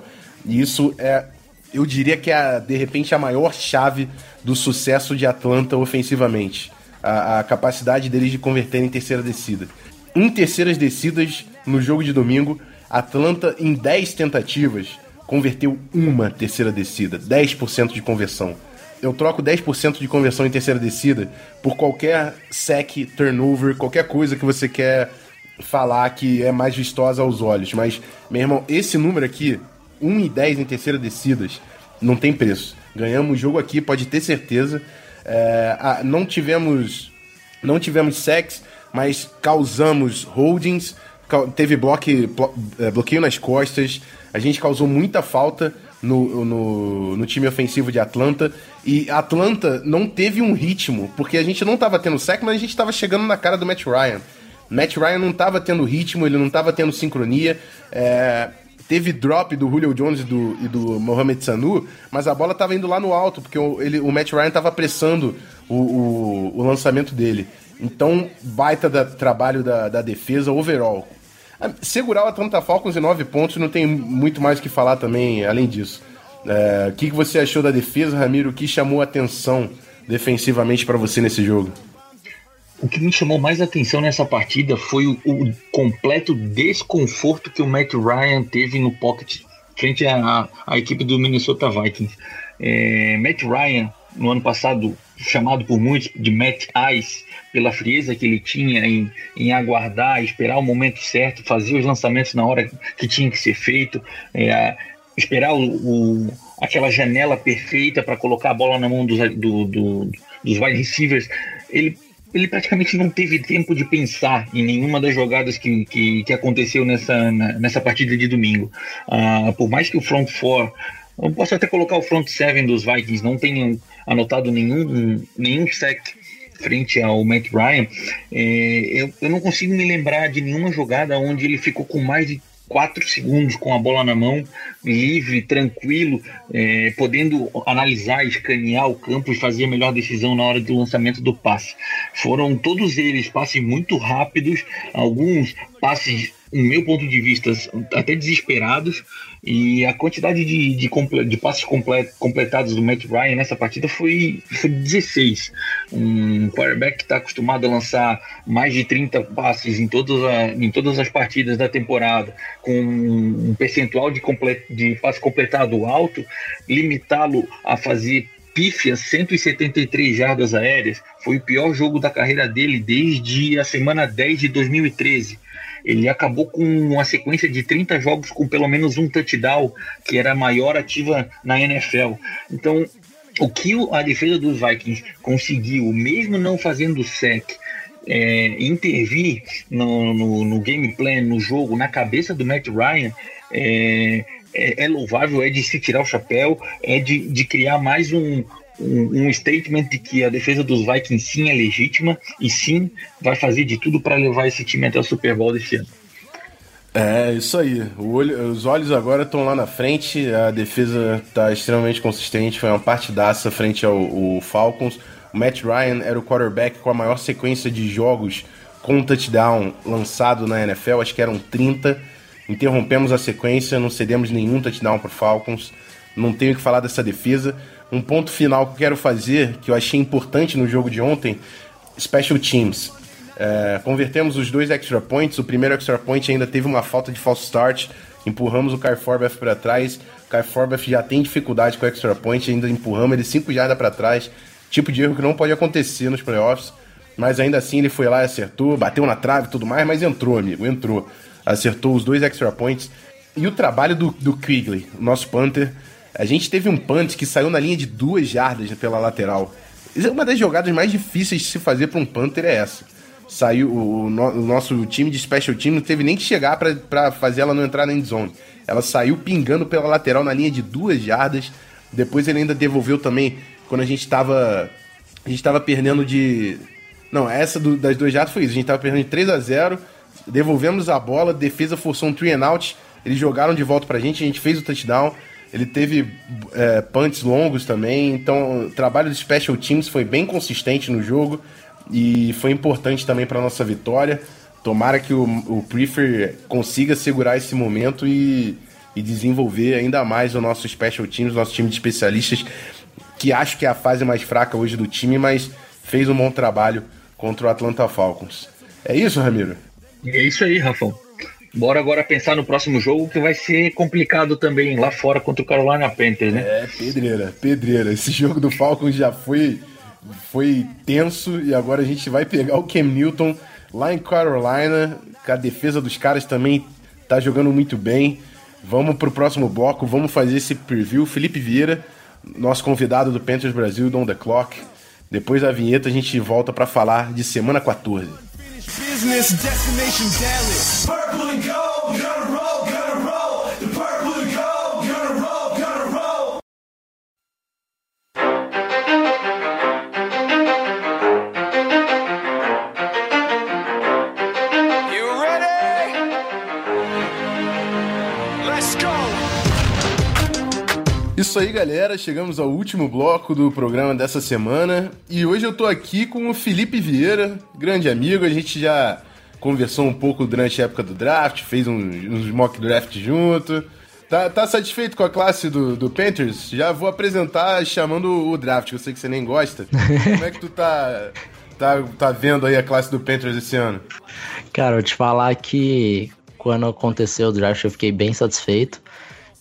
E isso é, eu diria que é, de repente, a maior chave do sucesso de Atlanta ofensivamente. A, a capacidade deles de converter em terceira descida em terceiras descidas no jogo de domingo, Atlanta, em 10 tentativas, converteu uma terceira descida, 10% de conversão. Eu troco 10% de conversão em terceira descida por qualquer sec, turnover, qualquer coisa que você quer falar que é mais vistosa aos olhos. Mas, meu irmão, esse número aqui, 1 e 10 em terceira descidas, não tem preço. Ganhamos o jogo aqui, pode ter certeza. É, não tivemos não tivemos sex, mas causamos holdings, teve bloque, é, bloqueio nas costas, a gente causou muita falta no, no, no, time ofensivo de Atlanta. E Atlanta não teve um ritmo, porque a gente não estava tendo sec, mas a gente estava chegando na cara do Matt Ryan. Matt Ryan não estava tendo ritmo, ele não estava tendo sincronia. É, teve drop do Julio Jones e do, e do Mohamed Sanu, mas a bola estava indo lá no alto, porque o, ele, o Matt Ryan estava pressando o, o, o lançamento dele. Então, baita da, trabalho da, da defesa overall. Ah, segurar o Atlanta Falcons em nove pontos não tem muito mais o que falar também, além disso. É, o que, que você achou da defesa, Ramiro? O que chamou a atenção defensivamente para você nesse jogo? O que me chamou mais atenção nessa partida foi o, o, completo desconforto que o Matt Ryan teve no pocket frente à, à equipe do Minnesota Vikings. É, Matt Ryan, no ano passado, chamado por muitos de Matt Ice, pela frieza que ele tinha em, em aguardar, esperar o momento certo, fazer os lançamentos na hora que tinha que ser feito, é, esperar o, o, aquela janela perfeita para colocar a bola na mão dos, do, do, dos wide receivers. Ele, ele praticamente não teve tempo de pensar em nenhuma das jogadas que, que, que aconteceu nessa, nessa partida de domingo. Uh, por mais que o front four eu posso até colocar o front seven dos Vikings, não tenho anotado nenhum, nenhum sec frente ao Matt Ryan, é, eu, eu não consigo me lembrar de nenhuma jogada onde ele ficou com mais de 4 segundos com a bola na mão, livre, tranquilo, é, podendo analisar, escanear o campo e fazer a melhor decisão na hora do lançamento do passe. Foram todos eles passes muito rápidos, alguns passes no meu ponto de vista, até desesperados. E a quantidade de, de, de passos complet, completados do Matt Ryan nessa partida foi, foi 16. Um quarterback que está acostumado a lançar mais de 30 passes em todas, a, em todas as partidas da temporada, com um percentual de, complet, de passe completado alto, limitá-lo a fazer pífias 173 jardas aéreas foi o pior jogo da carreira dele desde a semana 10 de 2013. Ele acabou com uma sequência de 30 jogos com pelo menos um touchdown, que era a maior ativa na NFL. Então, o que a defesa dos Vikings conseguiu, mesmo não fazendo sec, é, intervir no, no, no, game plan, no jogo, na cabeça do Matt Ryan, é, é, é, louvável, é de se tirar o chapéu, é de, de criar mais um, um, um, statement de que a defesa dos Vikings sim é legítima e sim vai fazer de tudo para levar esse time até o Super Bowl desse ano. É, isso aí. Olho, os olhos agora estão lá na frente, a defesa está extremamente consistente, foi uma partidaça frente ao, ao Falcons. O Matt Ryan era o quarterback com a maior sequência de jogos com touchdown lançado na NFL, acho que eram 30 interrompemos a sequência, não cedemos nenhum touchdown para Falcons. Não tenho que falar dessa defesa. Um ponto final que eu quero fazer, que eu achei importante no jogo de ontem, Special Teams. É, convertemos os dois extra points. O primeiro extra point ainda teve uma falta de false start. Empurramos o Kai Forbeth para trás. O Kai Forbeth já tem dificuldade com o extra point, ainda empurramos ele 5 jardas para trás. Tipo de erro que não pode acontecer nos playoffs. Mas ainda assim ele foi lá e acertou, bateu na trave e tudo mais, mas entrou, amigo, entrou acertou os dois extra points. E o trabalho do, do Quigley, nosso punter. A gente teve um punt que saiu na linha de duas jardas pela lateral. Uma das jogadas mais difíceis de se fazer para um punter é essa. Saiu o, o, nosso time de special team não teve nem que chegar para fazer ela não entrar na end zone. Ela saiu pingando pela lateral na linha de duas jardas. Depois ele ainda devolveu também quando a gente estava a gente estava perdendo de não, essa do, das duas jardas foi isso. A gente estava perdendo de 3 a 0 devolvemos a bola, defesa forçou um three and out, eles jogaram de volta pra gente, a gente fez o touchdown. Ele teve é, punts longos também, então o trabalho dos special teams foi bem consistente no jogo e foi importante também para nossa vitória. Tomara que o, o Prefer consiga segurar esse momento e, e desenvolver ainda mais o nosso special teams, nosso time de especialistas, que acho que é a fase mais fraca hoje do time, mas fez um bom trabalho contra o Atlanta Falcons. É isso, Ramiro? É isso aí, Rafão. Bora agora pensar no próximo jogo que vai ser complicado também lá fora contra o Carolina Panthers, né? É, pedreira, pedreira. Esse jogo do Falcons já foi, foi tenso e agora a gente vai pegar o Cam Newton lá em Carolina, a defesa dos caras também tá jogando muito bem. Vamos pro próximo bloco, vamos fazer esse preview. Felipe Vieira, nosso convidado do Panthers Brasil, Don The Clock. Depois da vinheta a gente volta para falar de semana 14. Business destination Dallas. Purple and gold, Isso aí, galera. Chegamos ao último bloco do programa dessa semana. E hoje eu tô aqui com o Felipe Vieira, grande amigo. A gente já conversou um pouco durante a época do draft, fez uns, mock draft junto. Tá, tá satisfeito com a classe do, do Panthers? Já vou apresentar chamando o draft, que eu sei que você nem gosta. Como é que tu tá, tá, tá vendo aí a classe do Panthers esse ano? Cara, eu te falar que quando aconteceu o draft eu fiquei bem satisfeito.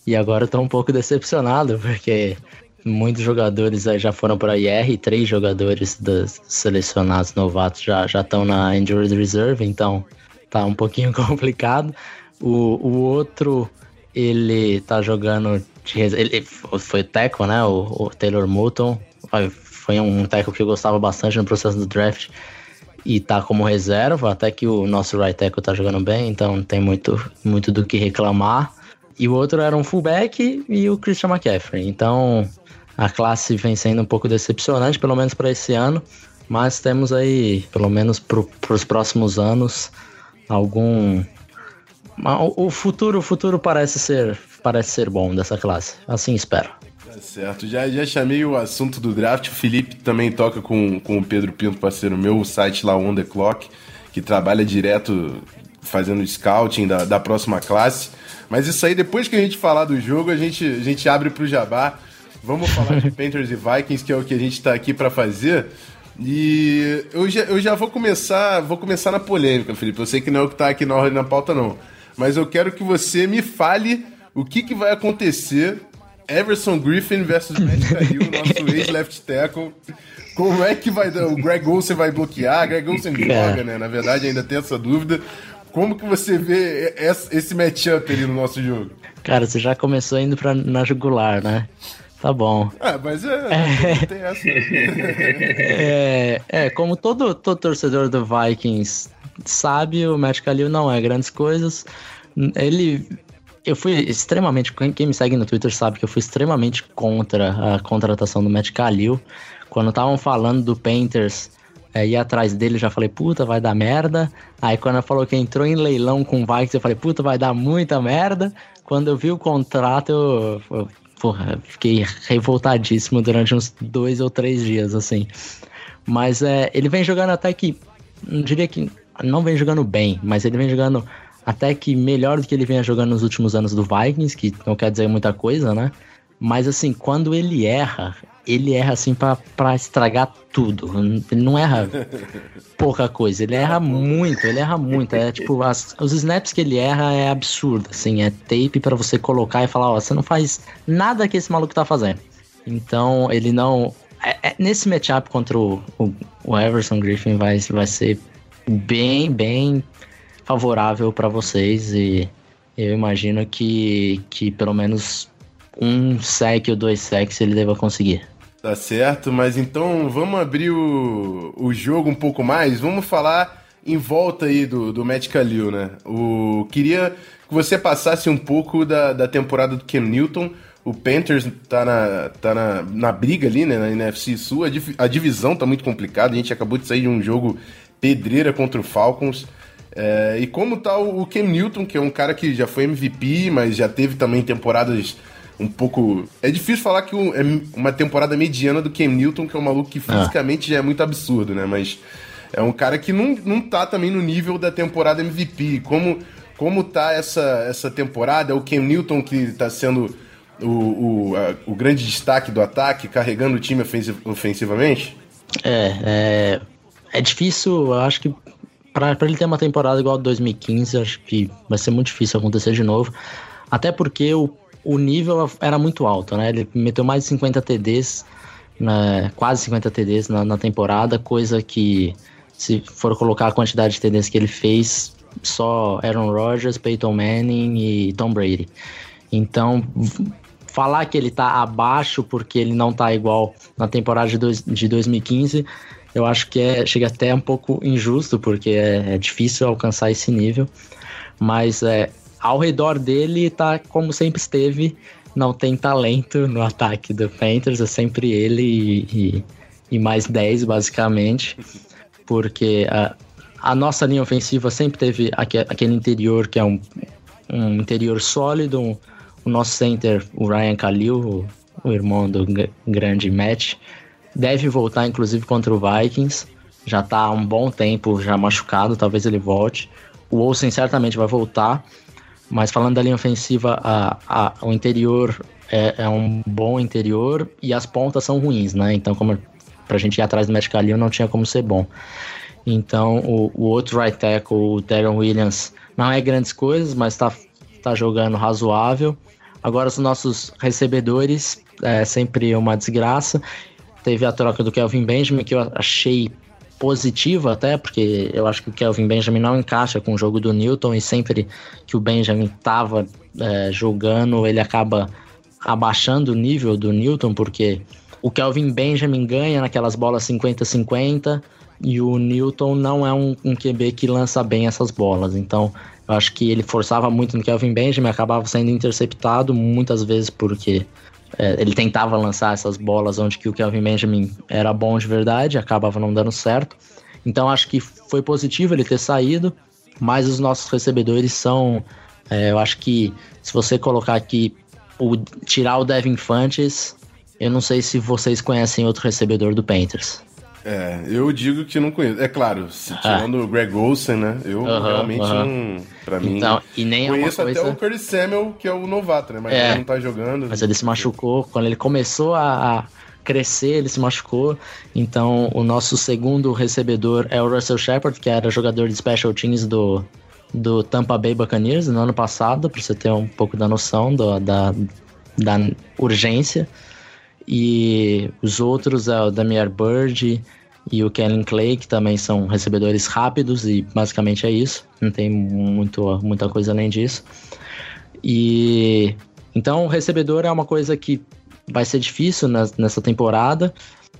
E agora eu tô um pouco decepcionado, porque muitos jogadores já foram para IR, três jogadores dos selecionados novatos já já estão na injured reserve, então tá um pouquinho complicado. O, o outro ele tá jogando de, ele foi teco, né? O, o Taylor Moulton foi um teco que eu gostava bastante no processo do draft e tá como reserva, até que o nosso right tackle tá jogando bem, então não tem muito muito do que reclamar. E o outro era um fullback e o Christian McCaffrey. Então a classe vem sendo um pouco decepcionante, pelo menos para esse ano. Mas temos aí, pelo menos para os próximos anos, algum. O futuro, o futuro parece ser, parece ser bom dessa classe. Assim espero. Tá certo. Já, já chamei o assunto do draft. O Felipe também toca com, com o Pedro Pinto, parceiro meu, o site lá On The Clock, que trabalha direto fazendo scouting da, da próxima classe. Mas isso aí, depois que a gente falar do jogo, a gente, a gente abre pro Jabá. Vamos falar de Panthers e Vikings, que é o que a gente está aqui para fazer. E eu já, eu já vou começar, vou começar na polêmica, Felipe. Eu sei que não é o que está aqui na ordem na pauta, não. Mas eu quero que você me fale o que, que vai acontecer Everson Griffin versus Matt Cahill, nosso ex-left tackle. Como é que vai dar? O Greg Olsen vai bloquear? Greg Olsen joga, né? Na verdade, ainda tem essa dúvida. Como que você vê esse matchup ali no nosso jogo? Cara, você já começou indo pra, na jugular, né? Tá bom. Ah, mas é, é. tem essa. é, é, como todo, todo torcedor do Vikings sabe, o Matt Khalil não é grandes coisas. Ele eu fui extremamente. Quem me segue no Twitter sabe que eu fui extremamente contra a contratação do Matt Khalil. Quando estavam falando do Panthers é, ir atrás dele, já falei, puta, vai dar merda. Aí quando falou que entrou em leilão com o Vikings, eu falei, puta, vai dar muita merda. Quando eu vi o contrato, eu, eu porra, fiquei revoltadíssimo durante uns dois ou três dias, assim. Mas é, ele vem jogando até que. Não diria que. Não vem jogando bem, mas ele vem jogando até que melhor do que ele vinha jogando nos últimos anos do Vikings, que não quer dizer muita coisa, né? Mas assim, quando ele erra, ele erra assim para estragar tudo. Ele não erra pouca coisa, ele erra muito, ele erra muito. É tipo, as, os snaps que ele erra é absurdo, assim, é tape para você colocar e falar, ó, você não faz nada que esse maluco tá fazendo. Então, ele não. É, é, nesse matchup contra o, o, o Everson Griffin vai, vai ser bem, bem favorável para vocês e eu imagino que, que pelo menos um sec ou dois secs ele deva conseguir. Tá certo, mas então vamos abrir o, o jogo um pouco mais. Vamos falar em volta aí do, do Matt Khalil, né? O, queria que você passasse um pouco da, da temporada do Cam Newton. O Panthers tá na, tá na, na briga ali, né? Na NFC Sul. A, div, a divisão tá muito complicada. A gente acabou de sair de um jogo pedreira contra o Falcons. É, e como tá o, Ken Cam Newton, que é um cara que já foi MVP, mas já teve também temporadas um pouco. É difícil falar que é uma temporada mediana do Cam Newton, que é um maluco que ah. fisicamente ah. já é muito absurdo, né? Mas é um cara que não, não tá também no nível da temporada MVP. Como, como tá essa, essa temporada? É o Cam Newton que tá sendo o, o, a, o grande destaque do ataque, carregando o time ofensivamente? É, é, é difícil, eu acho que para ele ter uma temporada igual a 2015, acho que vai ser muito difícil acontecer de novo. Até porque o, o nível era muito alto, né? Ele meteu mais de 50 TDs, né? quase 50 TDs na, na temporada, coisa que, se for colocar a quantidade de TDs que ele fez, só Aaron Rodgers, Peyton Manning e Tom Brady. Então, falar que ele tá abaixo porque ele não tá igual na temporada de, dois, de 2015 eu acho que é, chega até um pouco injusto, porque é, é difícil alcançar esse nível. Mas é, ao redor dele tá como sempre esteve, não tem talento no ataque do Panthers, é sempre ele e, e, e mais 10 basicamente, porque a, a, nossa linha ofensiva sempre teve aquele interior que é um, um interior sólido, um, o nosso center, o Ryan Khalil, o, o irmão do grande Matt, Deve voltar, inclusive, contra o Vikings. Já tá há um bom tempo já machucado, talvez ele volte. O Olsen certamente vai voltar. Mas falando da linha ofensiva, a, a, o interior é, é, um bom interior e as pontas são ruins, né? Então, como pra gente ir atrás do Matt Khalil, não tinha como ser bom. Então, o, o outro right tackle, o Darren Williams, não é grandes coisas, mas tá, tá jogando razoável. Agora, os nossos recebedores, é sempre uma desgraça teve a troca do Kelvin Benjamin, que eu achei positiva até, porque eu acho que o Kelvin Benjamin não encaixa com o jogo do Newton e sempre que o Benjamin estava é, jogando, ele acaba abaixando o nível do Newton, porque o Kelvin Benjamin ganha naquelas bolas 50-50 e o Newton não é um, um QB que lança bem essas bolas. Então, eu acho que ele forçava muito no Kelvin Benjamin, acabava sendo interceptado muitas vezes porque é, ele tentava lançar essas bolas onde que o Kelvin Benjamin era bom de verdade, acabava não dando certo. Então acho que foi positivo ele ter saído, mas os nossos recebedores são. É, eu acho que se você colocar aqui, o, tirar o Devin Fantes, eu não sei se vocês conhecem outro recebedor do Panthers. É, eu digo que não conheço. É claro, se tirando o Greg Olsen, né? Eu Ah. Realmente aham. não. Pra mim. Então, e nem é conheço coisa... até o Curtis Samuel, que é o novato, né? Mas É. ele não tá jogando. Mas ele se machucou. Quando ele começou a, crescer, ele se machucou. Então, o nosso segundo recebedor é o Russell Shepard, que era jogador de special teams do, do Tampa Bay Buccaneers no ano passado, para você ter um pouco da noção do- da, da urgência. E os outros é o Damier Bird e o Kellen Clay, que também são recebedores rápidos, e basicamente é isso. Não tem muito, muita coisa além disso. E então o recebedor é uma coisa que vai ser difícil nessa temporada.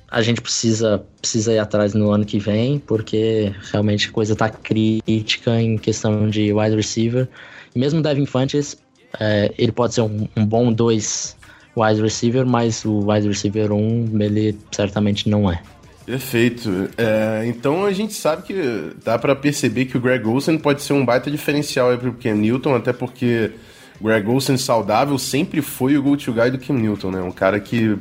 A gente precisa, precisa ir atrás no ano que vem, porque realmente a coisa tá crítica em questão de wide receiver. E mesmo o Devin Funches, é, ele pode ser um, um bom dois wide receiver, mas o wide receiver um, ele certamente não é. Perfeito. É, então a gente sabe que dá pra perceber que o Greg Olsen pode ser um baita diferencial aí pro Cam Newton, até porque o Greg Olsen saudável sempre foi o go-to guy do Cam Newton, né? Um cara que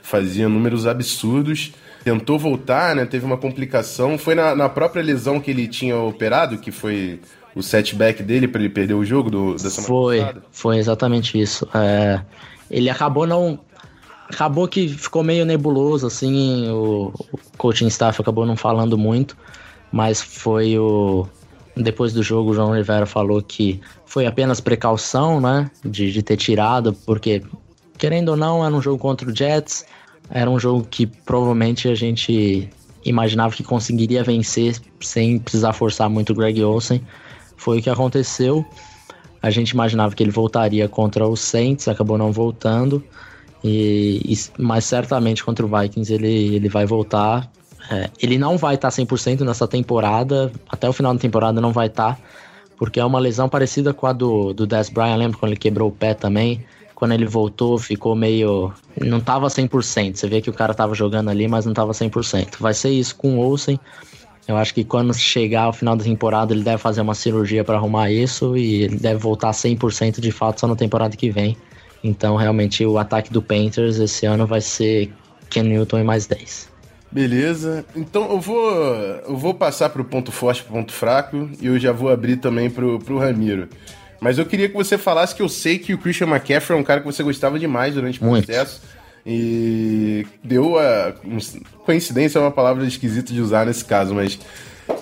fazia números absurdos, tentou voltar, né? Teve uma complicação. Foi na, na própria lesão que ele tinha operado, que foi o setback dele pra ele perder o jogo do, da semana Foi, passada? foi exatamente isso. É, ele acabou não. Acabou que ficou meio nebuloso, assim, o, o coaching staff acabou não falando muito, mas foi o. Depois do jogo, o João Rivera falou que foi apenas precaução, né? De, de ter tirado, porque, querendo ou não, era um jogo contra o Jets, era um jogo que provavelmente a gente imaginava que conseguiria vencer sem precisar forçar muito o Greg Olsen. Foi o que aconteceu. A gente imaginava que ele voltaria contra os Saints, acabou não voltando. E, e- mas certamente contra o Vikings ele, ele vai voltar. É, ele não vai estar 100% nessa temporada, até o final da temporada não vai estar, porque é uma lesão parecida com a do, do Des Bryant, lembra quando ele quebrou o pé também? Quando ele voltou, ficou meio. Não tava 100%. Você vê que o cara tava jogando ali, mas não tava 100%. Vai ser isso com o Olsen. Eu acho que quando chegar ao final da temporada, ele deve fazer uma cirurgia para arrumar isso e ele deve voltar 100% de fato só na temporada que vem. Então, realmente, o ataque do Panthers esse ano vai ser Ken Newton e mais 10. Beleza. Então eu vou eu vou passar pro ponto forte pro ponto fraco e eu já vou abrir também pro, pro Ramiro. Mas eu queria que você falasse que eu sei que o Christian McCaffrey é um cara que você gostava demais durante o Muito. processo. E deu a. Coincidência é uma palavra esquisita de usar nesse caso, mas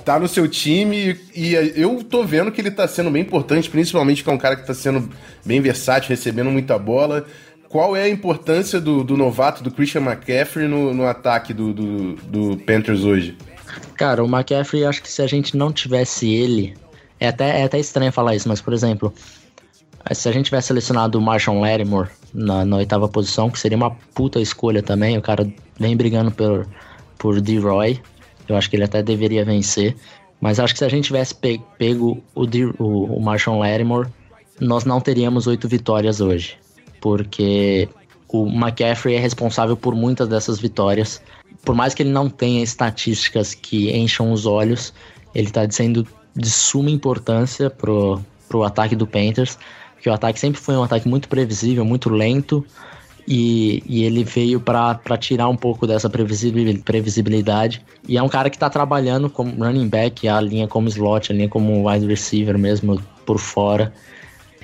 tá no seu time e eu tô vendo que ele tá sendo bem importante, principalmente que é um cara que tá sendo bem versátil, recebendo muita bola. Qual é a importância do, do novato, do Christian McCaffrey, no, no ataque do, do, do Panthers hoje? Cara, o McCaffrey, acho que se a gente não tivesse ele. É até, é até estranho falar isso, mas por exemplo, se a gente tivesse selecionado o Marshall Lattimore na, na oitava posição, que seria uma puta escolha também, o cara vem brigando por, por D-Roy, eu acho que ele até deveria vencer. Mas acho que se a gente tivesse pe- pego o, o, o Marshall Lattimore, nós não teríamos oito vitórias hoje. Porque o McCaffrey é responsável por muitas dessas vitórias. Por mais que ele não tenha estatísticas que encham os olhos, ele está sendo de suma importância pro, pro ataque do Panthers. Porque o ataque sempre foi um ataque muito previsível, muito lento. E, e ele veio para tirar um pouco dessa previsibil- previsibilidade. E é um cara que está trabalhando como running back, a linha como slot, a linha como wide receiver mesmo por fora.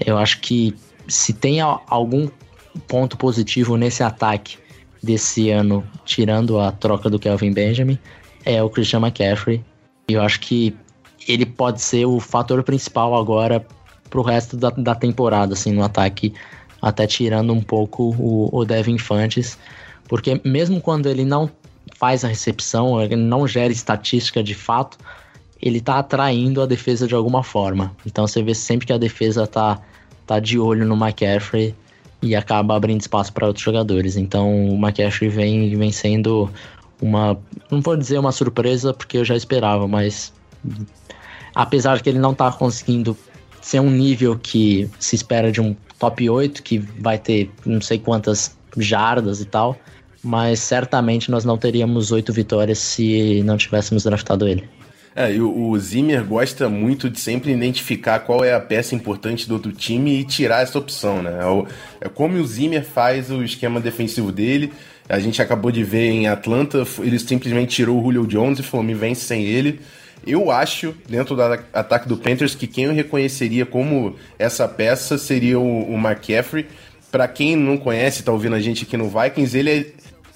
Eu acho que se tem algum ponto positivo nesse ataque desse ano, tirando a troca do Kelvin Benjamin, é o Christian McCaffrey. E eu acho que ele pode ser o fator principal agora pro resto da, da temporada, assim, no ataque, até tirando um pouco o, o Devin Fantes, porque mesmo quando ele não faz a recepção, ele não gera estatística de fato, ele tá atraindo a defesa de alguma forma. Então você vê sempre que a defesa tá, tá de olho no McCaffrey e acaba abrindo espaço para outros jogadores. Então o McCaffrey vem, vem sendo uma. Não vou dizer uma surpresa, porque eu já esperava, mas apesar que ele não tá conseguindo ser um nível que se espera de um top 8, que vai ter não sei quantas jardas e tal, mas certamente nós não teríamos oito vitórias se não tivéssemos draftado ele. É, o, o Zimmer gosta muito de sempre identificar qual é a peça importante do outro time e tirar essa opção, né? É, o- é como o Zimmer faz o esquema defensivo dele. A gente acabou de ver em Atlanta, ele simplesmente tirou o Julio Jones e falou: me vence sem ele. Eu acho, dentro do ataque do Panthers, que quem eu reconheceria como essa peça seria o, o McCaffrey. Para quem não conhece, tá ouvindo a gente aqui no Vikings, ele é,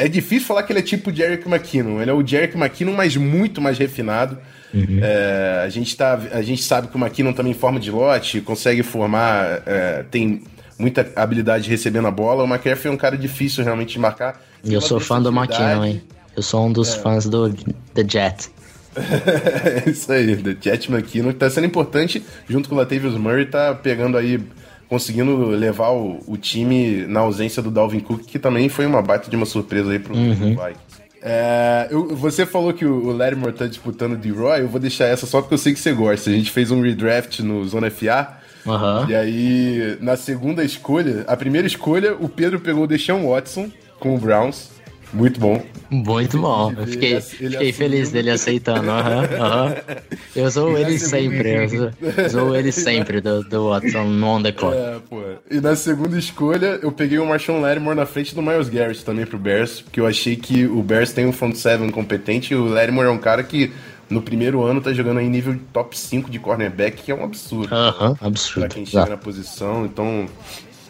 é difícil falar que ele é tipo o Jerick McKinnon. Ele é o Jerick McKinnon, mas muito mais refinado. Uhum. É, a, gente tá, a gente sabe que o McKinnon também forma de lote, consegue formar, é, tem muita habilidade recebendo a bola. O McCaffrey é um cara difícil realmente de marcar. E eu sou fã do McKinnon, hein? Eu sou um dos é. fãs do The Jet. É isso aí, The Jet McKinnon, que tá sendo importante, junto com o Latavius Murray, tá pegando aí, conseguindo levar o, o, time na ausência do Dalvin Cook, que também foi uma baita de uma surpresa aí pro uhum. Vikings. É, eu, você falou que o Lattimore tá disputando de Roy, eu vou deixar essa só porque eu sei que você gosta. A gente fez um redraft no Zona FA. Uhum. E aí, na segunda escolha, a primeira escolha, o Pedro pegou o Deshaun Watson com o Browns. Muito bom. Muito bom. Eu fiquei, ele fiquei feliz dele aceitando. Uhum, uhum. Eu sou ele sempre. Eu sou, sou ele sempre do, do Watson on the clock. É, pô. E na segunda escolha, eu peguei o Marshawn Lattimore na frente do Miles Garrett também pro Bears, porque eu achei que o Bears tem um front seven competente e o Lattimore é um cara que no primeiro ano tá jogando em nível top 5 de cornerback, que é um absurdo. Aham, absurdo. Pra quem chega na posição, então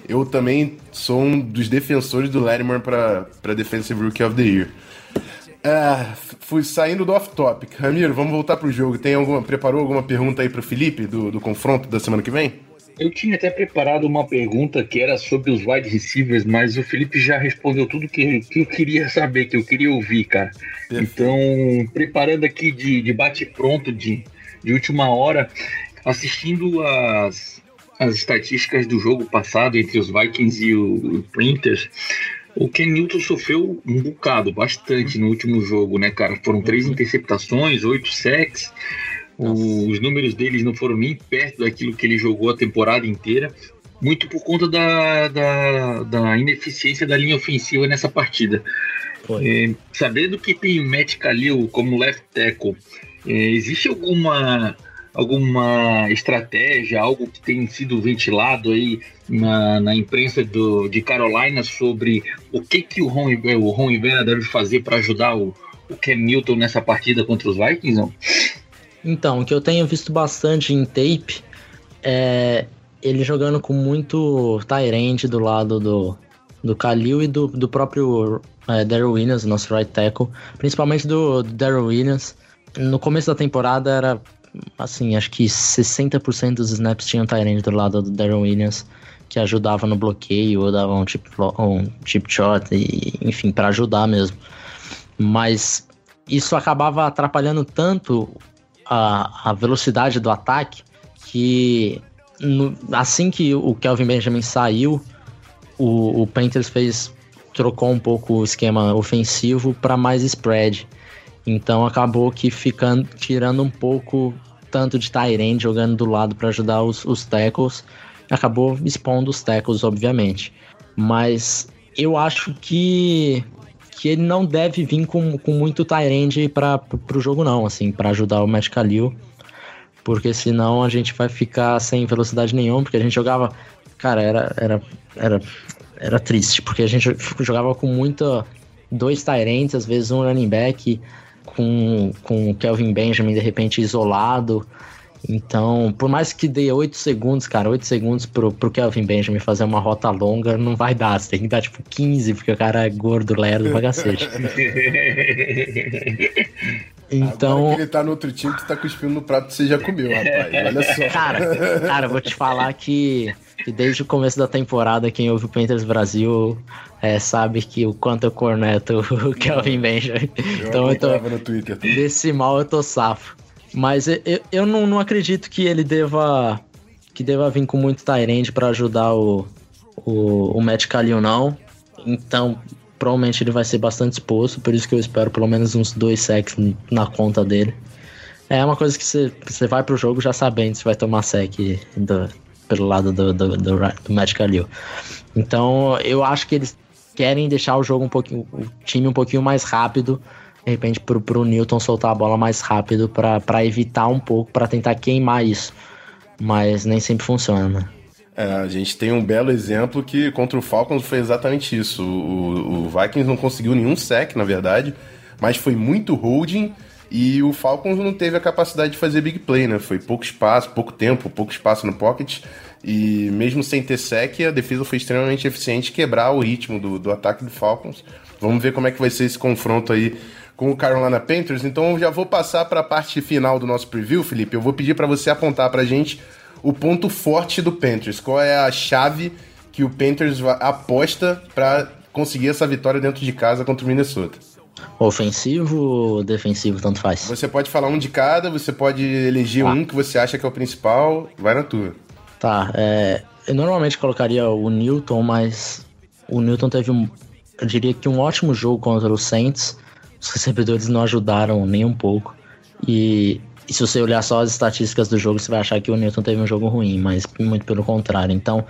eu também sou um dos defensores do Latimer para Defensive Rookie of the Year. É, fui saindo do off-topic. Ramiro, vamos voltar pro jogo. Tem alguma, preparou alguma pergunta aí pro Felipe do, do confronto da semana que vem? Eu tinha até preparado uma pergunta que era sobre os wide receivers, mas o Felipe já respondeu tudo que, que eu queria saber, que eu queria ouvir, cara. Então, preparando aqui de, de bate-pronto, de, de última hora, assistindo as, as estatísticas do jogo passado entre os Vikings e o, Panthers, o Ken Newton sofreu um bocado, bastante no último jogo, né, cara? Foram três uhum. interceptações, oito sacks. Os números deles não foram nem perto daquilo que ele jogou a temporada inteira, muito por conta da, da, da ineficiência da linha ofensiva nessa partida. É, sabendo que tem o Matt Khalil como left tackle, é, existe alguma alguma estratégia, algo que tem sido ventilado aí na, na imprensa do, de Carolina sobre o que, que o Ron, o Ron Rivera deve fazer para ajudar o, o Ken Newton nessa partida contra os Vikings? Não? Então, o que eu tenho visto bastante em tape é ele jogando com muito Tyrant do lado do, do Khalil e do, do próprio é, Daryl Williams, nosso right tackle, principalmente do, do Daryl Williams. No começo da temporada era assim, acho que 60% dos snaps tinham Tyrande do lado do Darren Williams, que ajudava no bloqueio, ou dava um chip, um chip shot, e, enfim, para ajudar mesmo. Mas isso acabava atrapalhando tanto a, a velocidade do ataque que no, assim que o Kelvin Benjamin saiu, o, o Panthers fez trocou um pouco o esquema ofensivo para mais spread. Então acabou que ficando tirando um pouco tanto de Tyrande jogando do lado para ajudar os, os tackles, acabou expondo os tackles, obviamente. Mas eu acho que que ele não deve vir com, com muito Tyrande para o jogo não, assim, para ajudar o Matt Khalil, porque senão a gente vai ficar sem velocidade nenhuma, porque a gente jogava, cara, era era era, era triste, porque a gente jogava com muita dois Tyrants, às vezes um running back, com, com o Kelvin Benjamin de repente isolado. Então, por mais que dê 8 segundos, cara, 8 segundos pro, pro Kelvin Benjamin fazer uma rota longa, não vai dar. Você tem que dar tipo 15, porque o cara é gordo, lerdo pra cacete. Então. Agora que ele tá no outro time que tá cuspindo no prato que você já comeu, rapaz. Olha só. Cara, cara, vou te falar que, que desde o começo da temporada, quem ouve o Panthers Brasil é, sabe que o quanto eu corneto o Kelvin Benjamin. Eu então eu tô. No Twitter, desse mal eu tô safo. Mas eu, eu não, não acredito que ele deva. Que deva vir com muito Tyrande para ajudar o, o, o Matt Kalil, não. Então, provavelmente ele vai ser bastante exposto, por isso que eu espero pelo menos uns dois sacks na conta dele. É uma coisa que você, você vai pro jogo já sabendo se vai tomar sec do, pelo lado do, do, do, do Matt. Então eu acho que eles querem deixar o jogo um pouquinho, o time um pouquinho mais rápido, de repente pro, pro Newton soltar a bola mais rápido para evitar um pouco, para tentar queimar isso. Mas nem sempre funciona? É, a gente tem um belo exemplo que contra o Falcons foi exatamente isso. O, o Vikings não conseguiu nenhum sec, na verdade, mas foi muito holding e o Falcons não teve a capacidade de fazer big play, né? Foi pouco espaço, pouco tempo, pouco espaço no pocket. E mesmo sem ter sec, a defesa foi extremamente eficiente quebrar o ritmo do, do ataque do Falcons. Vamos ver como é que vai ser esse confronto aí com o Carolina Panthers. Então eu já vou passar para a parte final do nosso preview, Felipe. Eu vou pedir para você apontar para a gente o ponto forte do Panthers. Qual é a chave que o Panthers aposta para conseguir essa vitória dentro de casa contra o Minnesota? Ofensivo ou defensivo, tanto faz? Você pode falar um de cada, você pode eleger ah. um que você acha que é o principal, vai na tua. Tá, é, eu normalmente colocaria o Newton, mas o Newton teve um, eu diria que um ótimo jogo contra o Saints. Os recebedores não ajudaram nem um pouco. E, e, se você olhar só as estatísticas do jogo, você vai achar que o Newton teve um jogo ruim, mas muito pelo contrário. Então,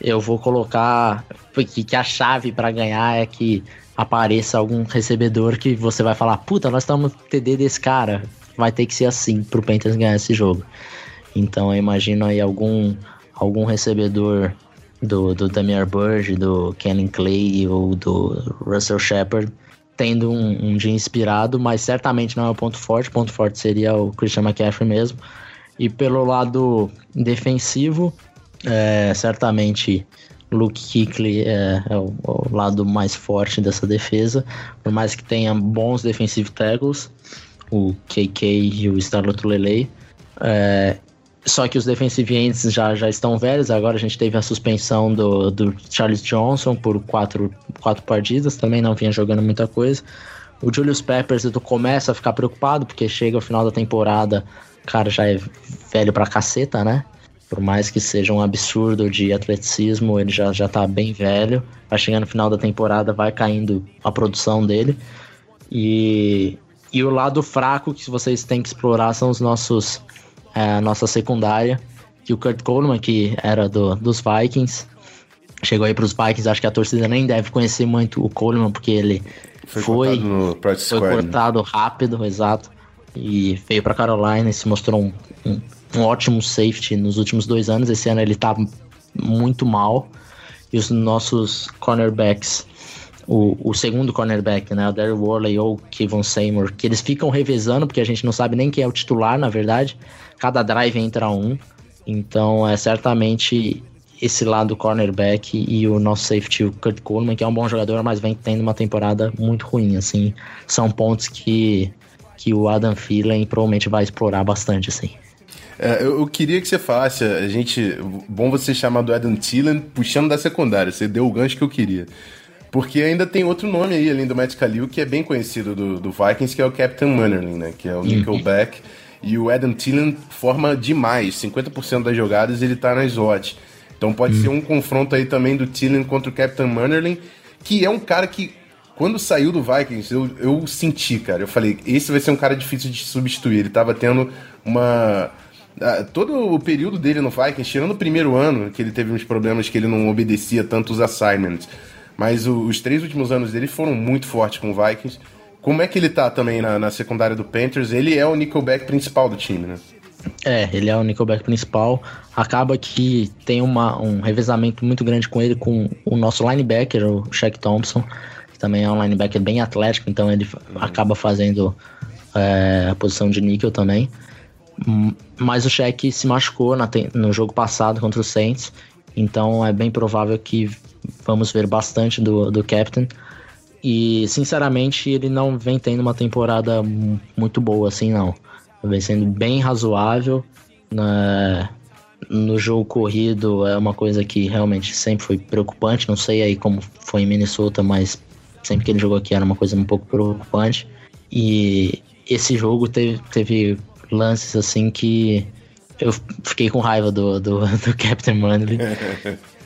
eu vou colocar que, que a chave para ganhar é que apareça algum recebedor que você vai falar: puta, nós estamos TD desse cara. Vai ter que ser assim pro Panthers ganhar esse jogo. Então eu imagino aí algum, algum recebedor do, do Damian Burge, do Kenny Clay ou do Russell Shepard tendo um, um, dia inspirado, mas certamente não é o ponto forte. O ponto forte seria o Christian McCaffrey mesmo. E pelo lado defensivo, é, certamente Luke Kuechly é, é, o, o, lado mais forte dessa defesa, por mais que tenha bons defensive tackles, o KK e o Starlot Lele. É, só que os defensive ends já, já estão velhos. Agora a gente teve a suspensão do, do Charles Johnson por quatro, quatro partidas. Também não vinha jogando muita coisa. O Julius Peppers eu começo a ficar preocupado, porque chega o final da temporada, o cara já é velho pra caceta, né? Por mais que seja um absurdo de atleticismo, ele já, já tá bem velho. Vai chegando no final da temporada, vai caindo a produção dele. E, e o lado fraco que vocês têm que explorar são os nossos é, a nossa secundária, que o Kurt Coleman, que era do, dos Vikings, chegou aí para os Vikings. Acho que a torcida nem deve conhecer muito o Coleman, porque ele foi, foi, cortado, foi né? cortado rápido, exato. E veio para Carolina e se mostrou um, um, um, ótimo safety nos últimos dois anos. Esse ano ele tá muito mal. E os nossos cornerbacks, o, o segundo cornerback, né, o Darryl Worley ou o Kevin Seymour, que eles ficam revezando, porque a gente não sabe nem quem é o titular, na verdade cada drive entra um. Então é certamente esse lado cornerback e o nosso safety, o Kurt Coleman, que é um bom jogador, mas vem tendo uma temporada muito ruim, assim. São pontos que, que o Adam Thielen provavelmente vai explorar bastante, assim. É, eu, eu, queria que você falasse, a gente, bom você chamar do Adam Thielen puxando da secundária, você deu o gancho que eu queria. Porque ainda tem outro nome aí, além do Matt Khalil, que é bem conhecido do, do Vikings, que é o Captain Munnerlin, né? Que é o uhum. Nickelback. E o Adam Thielen forma demais. 50% das jogadas ele tá na slot. Então pode ser um confronto aí também do Thielen contra o Captain Munnerlin, que é um cara que, quando saiu do Vikings, eu, eu senti, cara. Eu falei, esse vai ser um cara difícil de substituir. Ele tava tendo uma. Todo o período dele no Vikings, tirando o primeiro ano, que ele teve uns problemas que ele não obedecia tanto os assignments. Mas o, os três últimos anos dele foram muito fortes com o Vikings. Como é que ele tá também na, na secundária do Panthers? Ele é o nickelback principal do time, né? É, ele é o nickelback principal. Acaba que tem uma, um revezamento muito grande com ele, com o nosso linebacker, o Shaq Thompson, que também é um linebacker bem atlético, então ele acaba fazendo é, a posição de níquel também. Mas o Shaq se machucou na, no jogo passado contra o Saints, então é bem provável que vamos ver bastante do, do Captain. E, sinceramente, ele não vem tendo uma temporada muito boa assim, não. Vem sendo bem razoável. Né? No jogo corrido é uma coisa que realmente sempre foi preocupante. Não sei aí como foi em Minnesota, mas sempre que ele jogou aqui era uma coisa um pouco preocupante. E esse jogo teve, teve lances assim que eu fiquei com raiva do, do, do Captain Manley.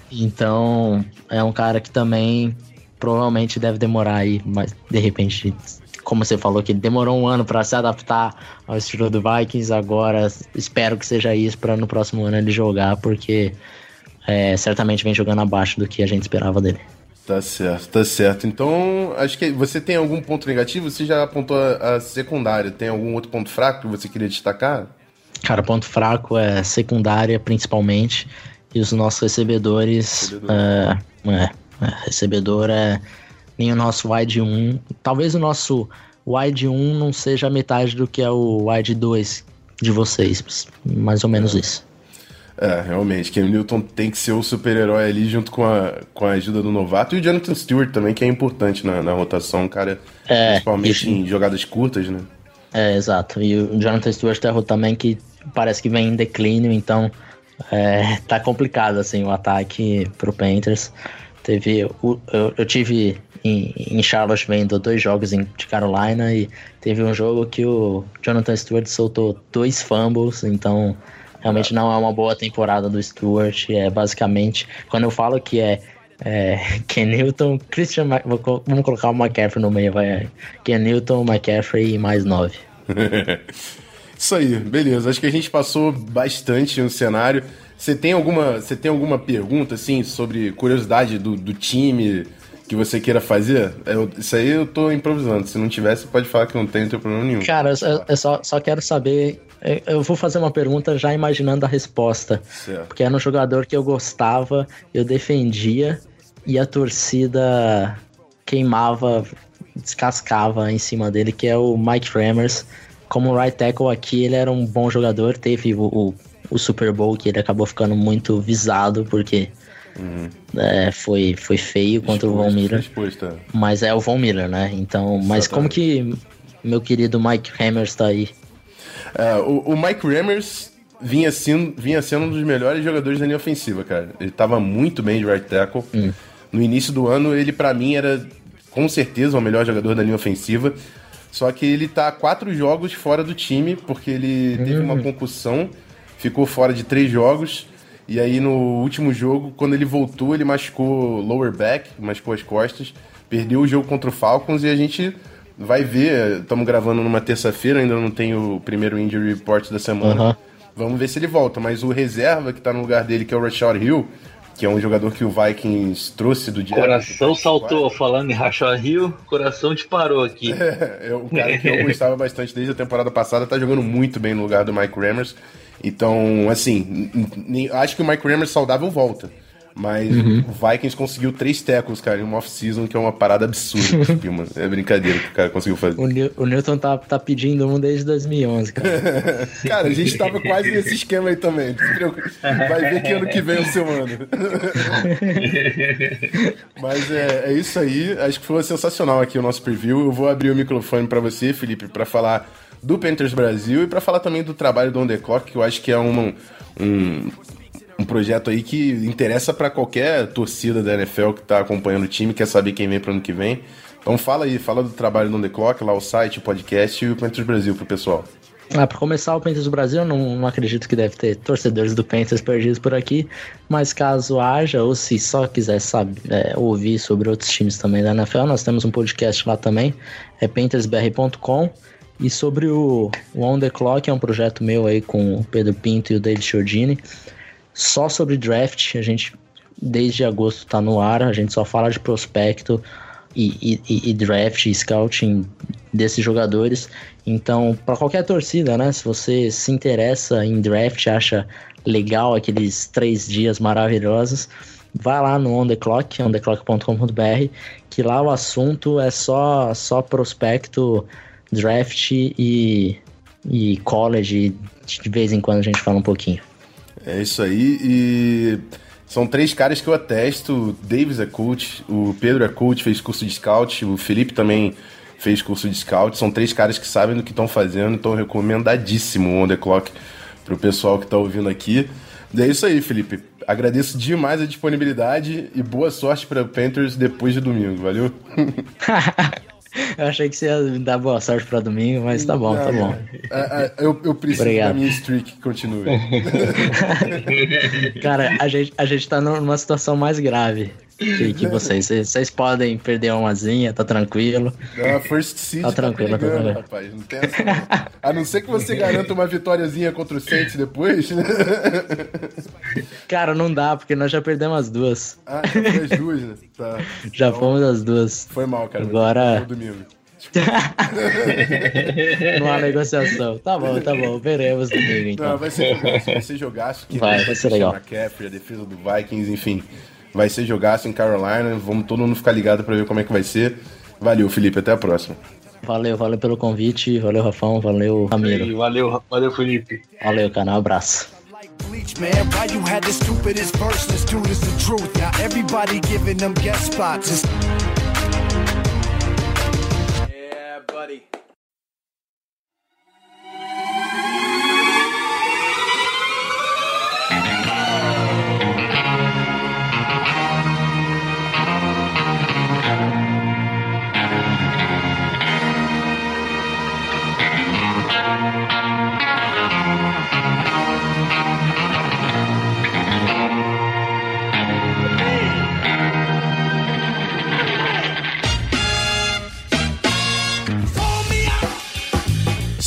Então, é um cara que também provavelmente deve demorar aí, mas de repente, como você falou que demorou um ano para se adaptar ao estilo do Vikings, agora espero que seja isso para no próximo ano ele jogar, porque é, certamente vem jogando abaixo do que a gente esperava dele. Tá certo, tá certo. Então, acho que você tem algum ponto negativo? Você já apontou a, a secundária. Tem algum outro ponto fraco que você queria destacar? Cara, ponto fraco é secundária, principalmente. E os nossos recebedores. É, é, é, recebedor é nem o nosso wide 1. Talvez o nosso wide 1 não seja metade do que é o wide 2 de vocês. Mais ou menos isso. É, realmente. Cam Newton tem que ser o super-herói ali junto com a, com a ajuda do novato. E o Jonathan Stewart também, que é importante na, na rotação, cara. É, principalmente em jogadas curtas, né? É, exato. E o Jonathan Stewart é também que parece que vem em declínio, então é, tá complicado assim o ataque pro Panthers. Teve, eu, eu tive em, em Charlotte vendo dois jogos em, de Carolina e teve um jogo que o Jonathan Stewart soltou dois fumbles, então realmente não é uma boa temporada do Stewart. É basicamente quando eu falo que é é, Ken Newton, Christian, Ma- vamos colocar o McCaffrey no meio, vai. Ken Newton, McCaffrey e mais nove. Isso aí, beleza. Acho que a gente passou bastante no cenário. Você tem alguma, você tem alguma pergunta, assim, sobre curiosidade do, do time que você queira fazer? Eu- isso aí eu tô improvisando. Se não tivesse, pode falar que não tem, não tem problema nenhum. Cara, eu, eu só, só quero saber. Eu- Eu vou fazer uma pergunta já imaginando a resposta. Certo. Porque era um jogador que eu gostava, eu defendia e a torcida queimava, descascava em cima dele, que é o Mike Rammers. Como right tackle aqui, ele era um bom jogador, teve o, o, o Super Bowl que ele acabou ficando muito visado, porque é, foi, foi feio contra o Von Miller. Exposto, é. Mas é o Von Miller, né? Então, mas como que meu querido Mike Hammers tá aí? É, o, o Mike Rammers vinha sendo, vinha sendo um dos melhores jogadores da linha ofensiva, cara. Ele tava muito bem de right tackle. No início do ano, ele pra mim era com certeza o melhor jogador da linha ofensiva. Só que ele tá quatro jogos fora do time, porque ele teve uma concussão, ficou fora de três jogos. E aí no último jogo, quando ele voltou, ele machucou lower back, machucou as costas, perdeu o jogo contra o Falcons e a gente vai ver. Estamos gravando numa terça-feira, ainda não tem o primeiro injury report da semana. Aham. Vamos ver se ele volta. Mas o reserva que tá no lugar dele, que é o Rashad Hill, que é um jogador que o Vikings trouxe do Jets. Coração saltou, falando em Rashad Hill, coração disparou aqui. É, o cara que eu gostava bastante desde a temporada passada tá jogando muito bem no lugar do Mike Rammers. Então, assim, acho que o Mike Rammers saudável volta. Mas Uhum. o Vikings conseguiu três tackles, cara, em uma off-season, que é uma parada absurda. tipo, mano. É brincadeira que o cara conseguiu fazer. O, Nil- o Newton tá, tá pedindo um desde 2011, cara. Cara, a gente tava quase nesse esquema aí também. Vai ver que ano que vem é o seu ano. Mas é, é isso aí. Acho que foi sensacional aqui o nosso preview. Eu vou abrir o microfone pra você, Felipe, pra falar do Panthers Brasil e pra falar também do trabalho do On The Clock, que eu acho que é uma- um, um projeto aí que interessa pra qualquer torcida da NFL que tá acompanhando o time, quer saber quem vem pro ano que vem. Então fala aí, fala do trabalho On The Clock, lá o site, o podcast e o Panthers Brasil pro pessoal. Ah, pra começar, o Panthers Brasil, não, não acredito que deve ter torcedores do Panthers perdidos por aqui, mas caso haja, ou se só quiser saber, é, ouvir sobre outros times também da NFL, nós temos um podcast lá também, é panthersbr.com, e sobre o, o On The Clock, é um projeto meu aí com o Pedro Pinto e o David Chiodini, só sobre draft, a gente desde agosto tá no ar, a gente só fala de prospecto e, e- e draft e scouting desses jogadores. Então, para qualquer torcida, né? Se você se interessa em draft, acha legal aqueles três dias maravilhosos, vai lá no On The Clock, ontheclock.com.br, que lá o assunto é só, só prospecto, draft e, e college. De vez em quando a gente fala um pouquinho. É isso aí, e são três caras que eu atesto. O Davis é coach, o Pedro é coach, fez curso de scout, o Felipe também fez curso de scout. São três caras que sabem do que estão fazendo, então recomendadíssimo o On The Clock pro pessoal que tá ouvindo aqui. E é isso aí, Felipe. Agradeço demais a disponibilidade e boa sorte para Panthers depois de domingo, valeu? Eu achei que você ia me dar boa sorte pra domingo, mas tá bom, tá bom. É, é, eu, eu preciso Obrigado. da minha streak continue. Cara, a gente, a gente tá numa situação mais grave que, que vocês. Vocês- podem perder uma zinha, tá tranquilo. A First Seed Tá tranquilo, tá brigando, tranquilo. rapaz. Não tem essa, não. A não ser que você garanta uma vitóriazinha contra o Saints depois. né? Cara, não dá, porque nós já perdemos as duas. Ah, já foi as duas, né? Tá. Já fomos as duas. Foi mal, cara. Agora- foi domingo. Numa negociação. Tá bom, tá bom. Veremos domingo, então. Não, vai ser jogaço, vai ser jogaço. Que Vai, vai ser legal. Valeu, valeu pelo convite. Valeu, Rafão. Valeu, Ramiro. Valeu, valeu, Felipe. Valeu, canal. Abraço. like bleach, man. Why you had the stupidest verses? Dude, it's the truth. Now everybody giving them guest spots. It's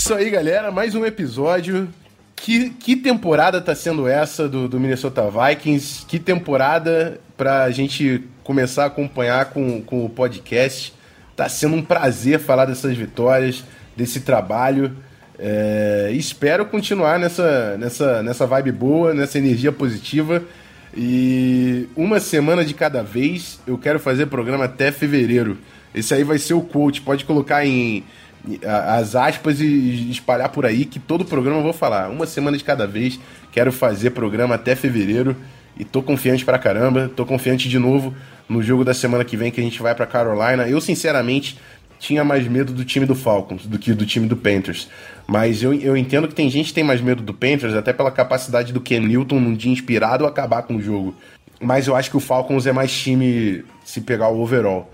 Isso aí, galera. Mais um episódio. Que, que temporada tá sendo essa do, do Minnesota Vikings? Que temporada pra gente começar a acompanhar com, com o podcast. Tá sendo um prazer falar dessas vitórias, desse trabalho. É, espero continuar nessa, nessa, nessa vibe boa, nessa energia positiva. E uma semana de cada vez, eu quero fazer programa até fevereiro. Esse aí vai ser o quote. Pode colocar em as aspas e espalhar por aí que todo programa eu vou falar. Uma semana de cada vez. Quero fazer programa até fevereiro. E tô confiante pra caramba. Tô confiante de novo no jogo da semana que vem que a gente vai pra Carolina. Eu, sinceramente, tinha mais medo do time do Falcons do que do time do Panthers. Mas eu, eu entendo que tem gente que tem mais medo do Panthers, até pela capacidade do Ken Newton num dia inspirado acabar com o jogo. Mas eu acho que o Falcons é mais time se pegar o overall.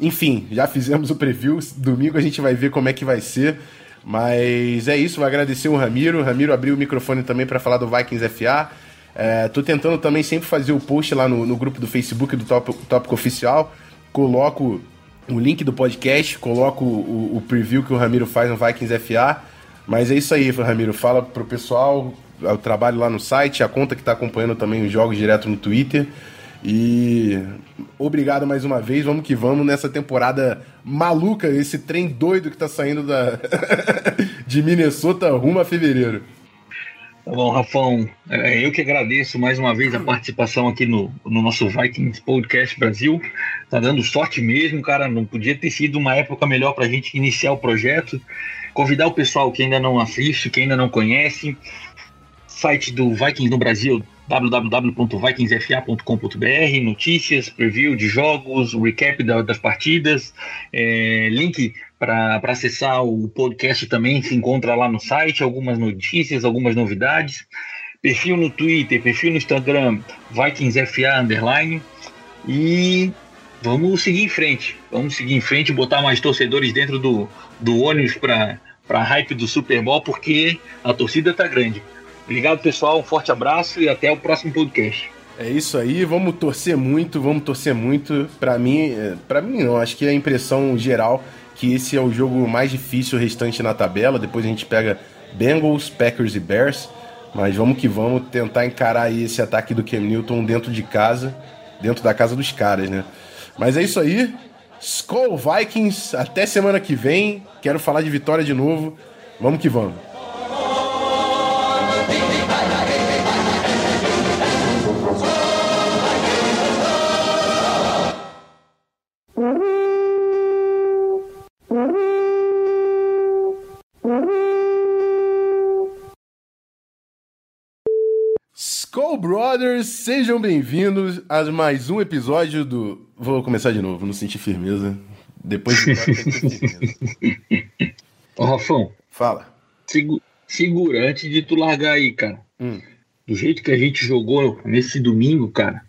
Enfim, já fizemos o preview. Domingo a gente vai ver como é que vai ser. Mas é isso, vou agradecer o Ramiro. O Ramiro abriu o microfone também para falar do Vikings FA. É, tô tentando também sempre fazer o post lá no, no grupo do Facebook do Tópico, Tópico Oficial. Coloco o link do podcast, coloco o, o preview que o Ramiro faz no Vikings FA. Mas é isso aí, Ramiro. Fala pro pessoal o trabalho lá no site, a conta que tá acompanhando também os jogos direto no Twitter. E obrigado mais uma vez. Vamos que vamos nessa temporada maluca, esse trem doido que tá saindo da de Minnesota rumo a fevereiro. Tá bom, Rafão, é, eu que agradeço mais uma vez a participação aqui no, no nosso Vikings Podcast Brasil. Tá dando sorte mesmo, cara. Não podia ter sido uma época melhor pra gente iniciar o projeto. Convidar o pessoal que ainda não assiste, que ainda não conhece, site do Vikings no Brasil, www.vikingsfa.com.br, notícias, preview de jogos, recap da- das partidas, é, link para acessar o podcast também se encontra lá no site, algumas notícias, algumas novidades, perfil no Twitter, perfil no Instagram, VikingsFA underline e vamos seguir em frente, vamos seguir em frente, botar mais torcedores dentro do, do ônibus para para hype do Super Bowl porque a torcida tá grande. Obrigado, pessoal. Um forte abraço e até o próximo podcast. É isso aí, vamos torcer muito, vamos torcer muito. Pra mim, para mim não, acho que é a impressão geral que esse é o jogo mais difícil restante na tabela. Depois a gente pega Bengals, Packers e Bears. Mas vamos que vamos tentar encarar aí esse ataque do Cam Newton dentro de casa, dentro da casa dos caras, né? Mas é isso aí. Skull Vikings, até semana que vem. Quero falar de vitória de novo. Vamos que vamos. Brothers, sejam bem-vindos a mais um episódio do. Vou começar de novo, não senti firmeza. Depois de. Ô, Rafão, Fala. segu- segura antes de tu largar aí, cara. Hum. Do jeito que a gente jogou nesse domingo, cara,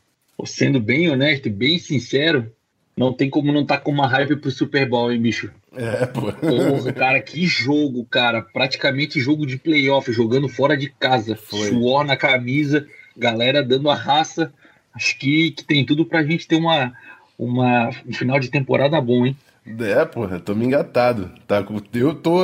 sendo bem honesto, bem sincero, não tem como não tá com uma hype pro Super Bowl, hein, bicho? É, pô. Porra, cara, que jogo, cara. Praticamente jogo de playoff, jogando fora de casa. Foi. Suor na camisa, galera dando a raça. Acho que, que tem tudo pra gente ter uma, uma, um final de temporada bom, hein? É, porra, tô me engatado. Tá, eu tô.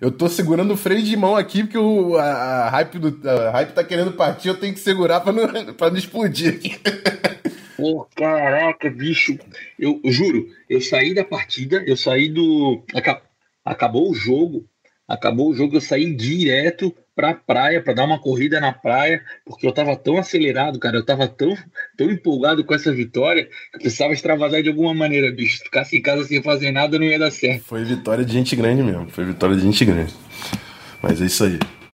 Eu tô segurando o freio de mão aqui, porque o, a, a hype do, a hype tá querendo partir, eu tenho que segurar pra não, pra não explodir aqui. Pô, caraca, bicho. Eu, eu juro, eu saí da partida, eu saí do. aca- acabou o jogo, acabou o jogo, eu saí direto pra praia, para dar uma corrida na praia, porque eu tava tão acelerado, cara, eu tava tão, tão empolgado com essa vitória, que eu precisava extravasar de alguma maneira, bicho. Se ficasse em casa sem fazer nada, não ia dar certo. Foi vitória de gente grande mesmo, foi vitória de gente grande. Mas é isso aí.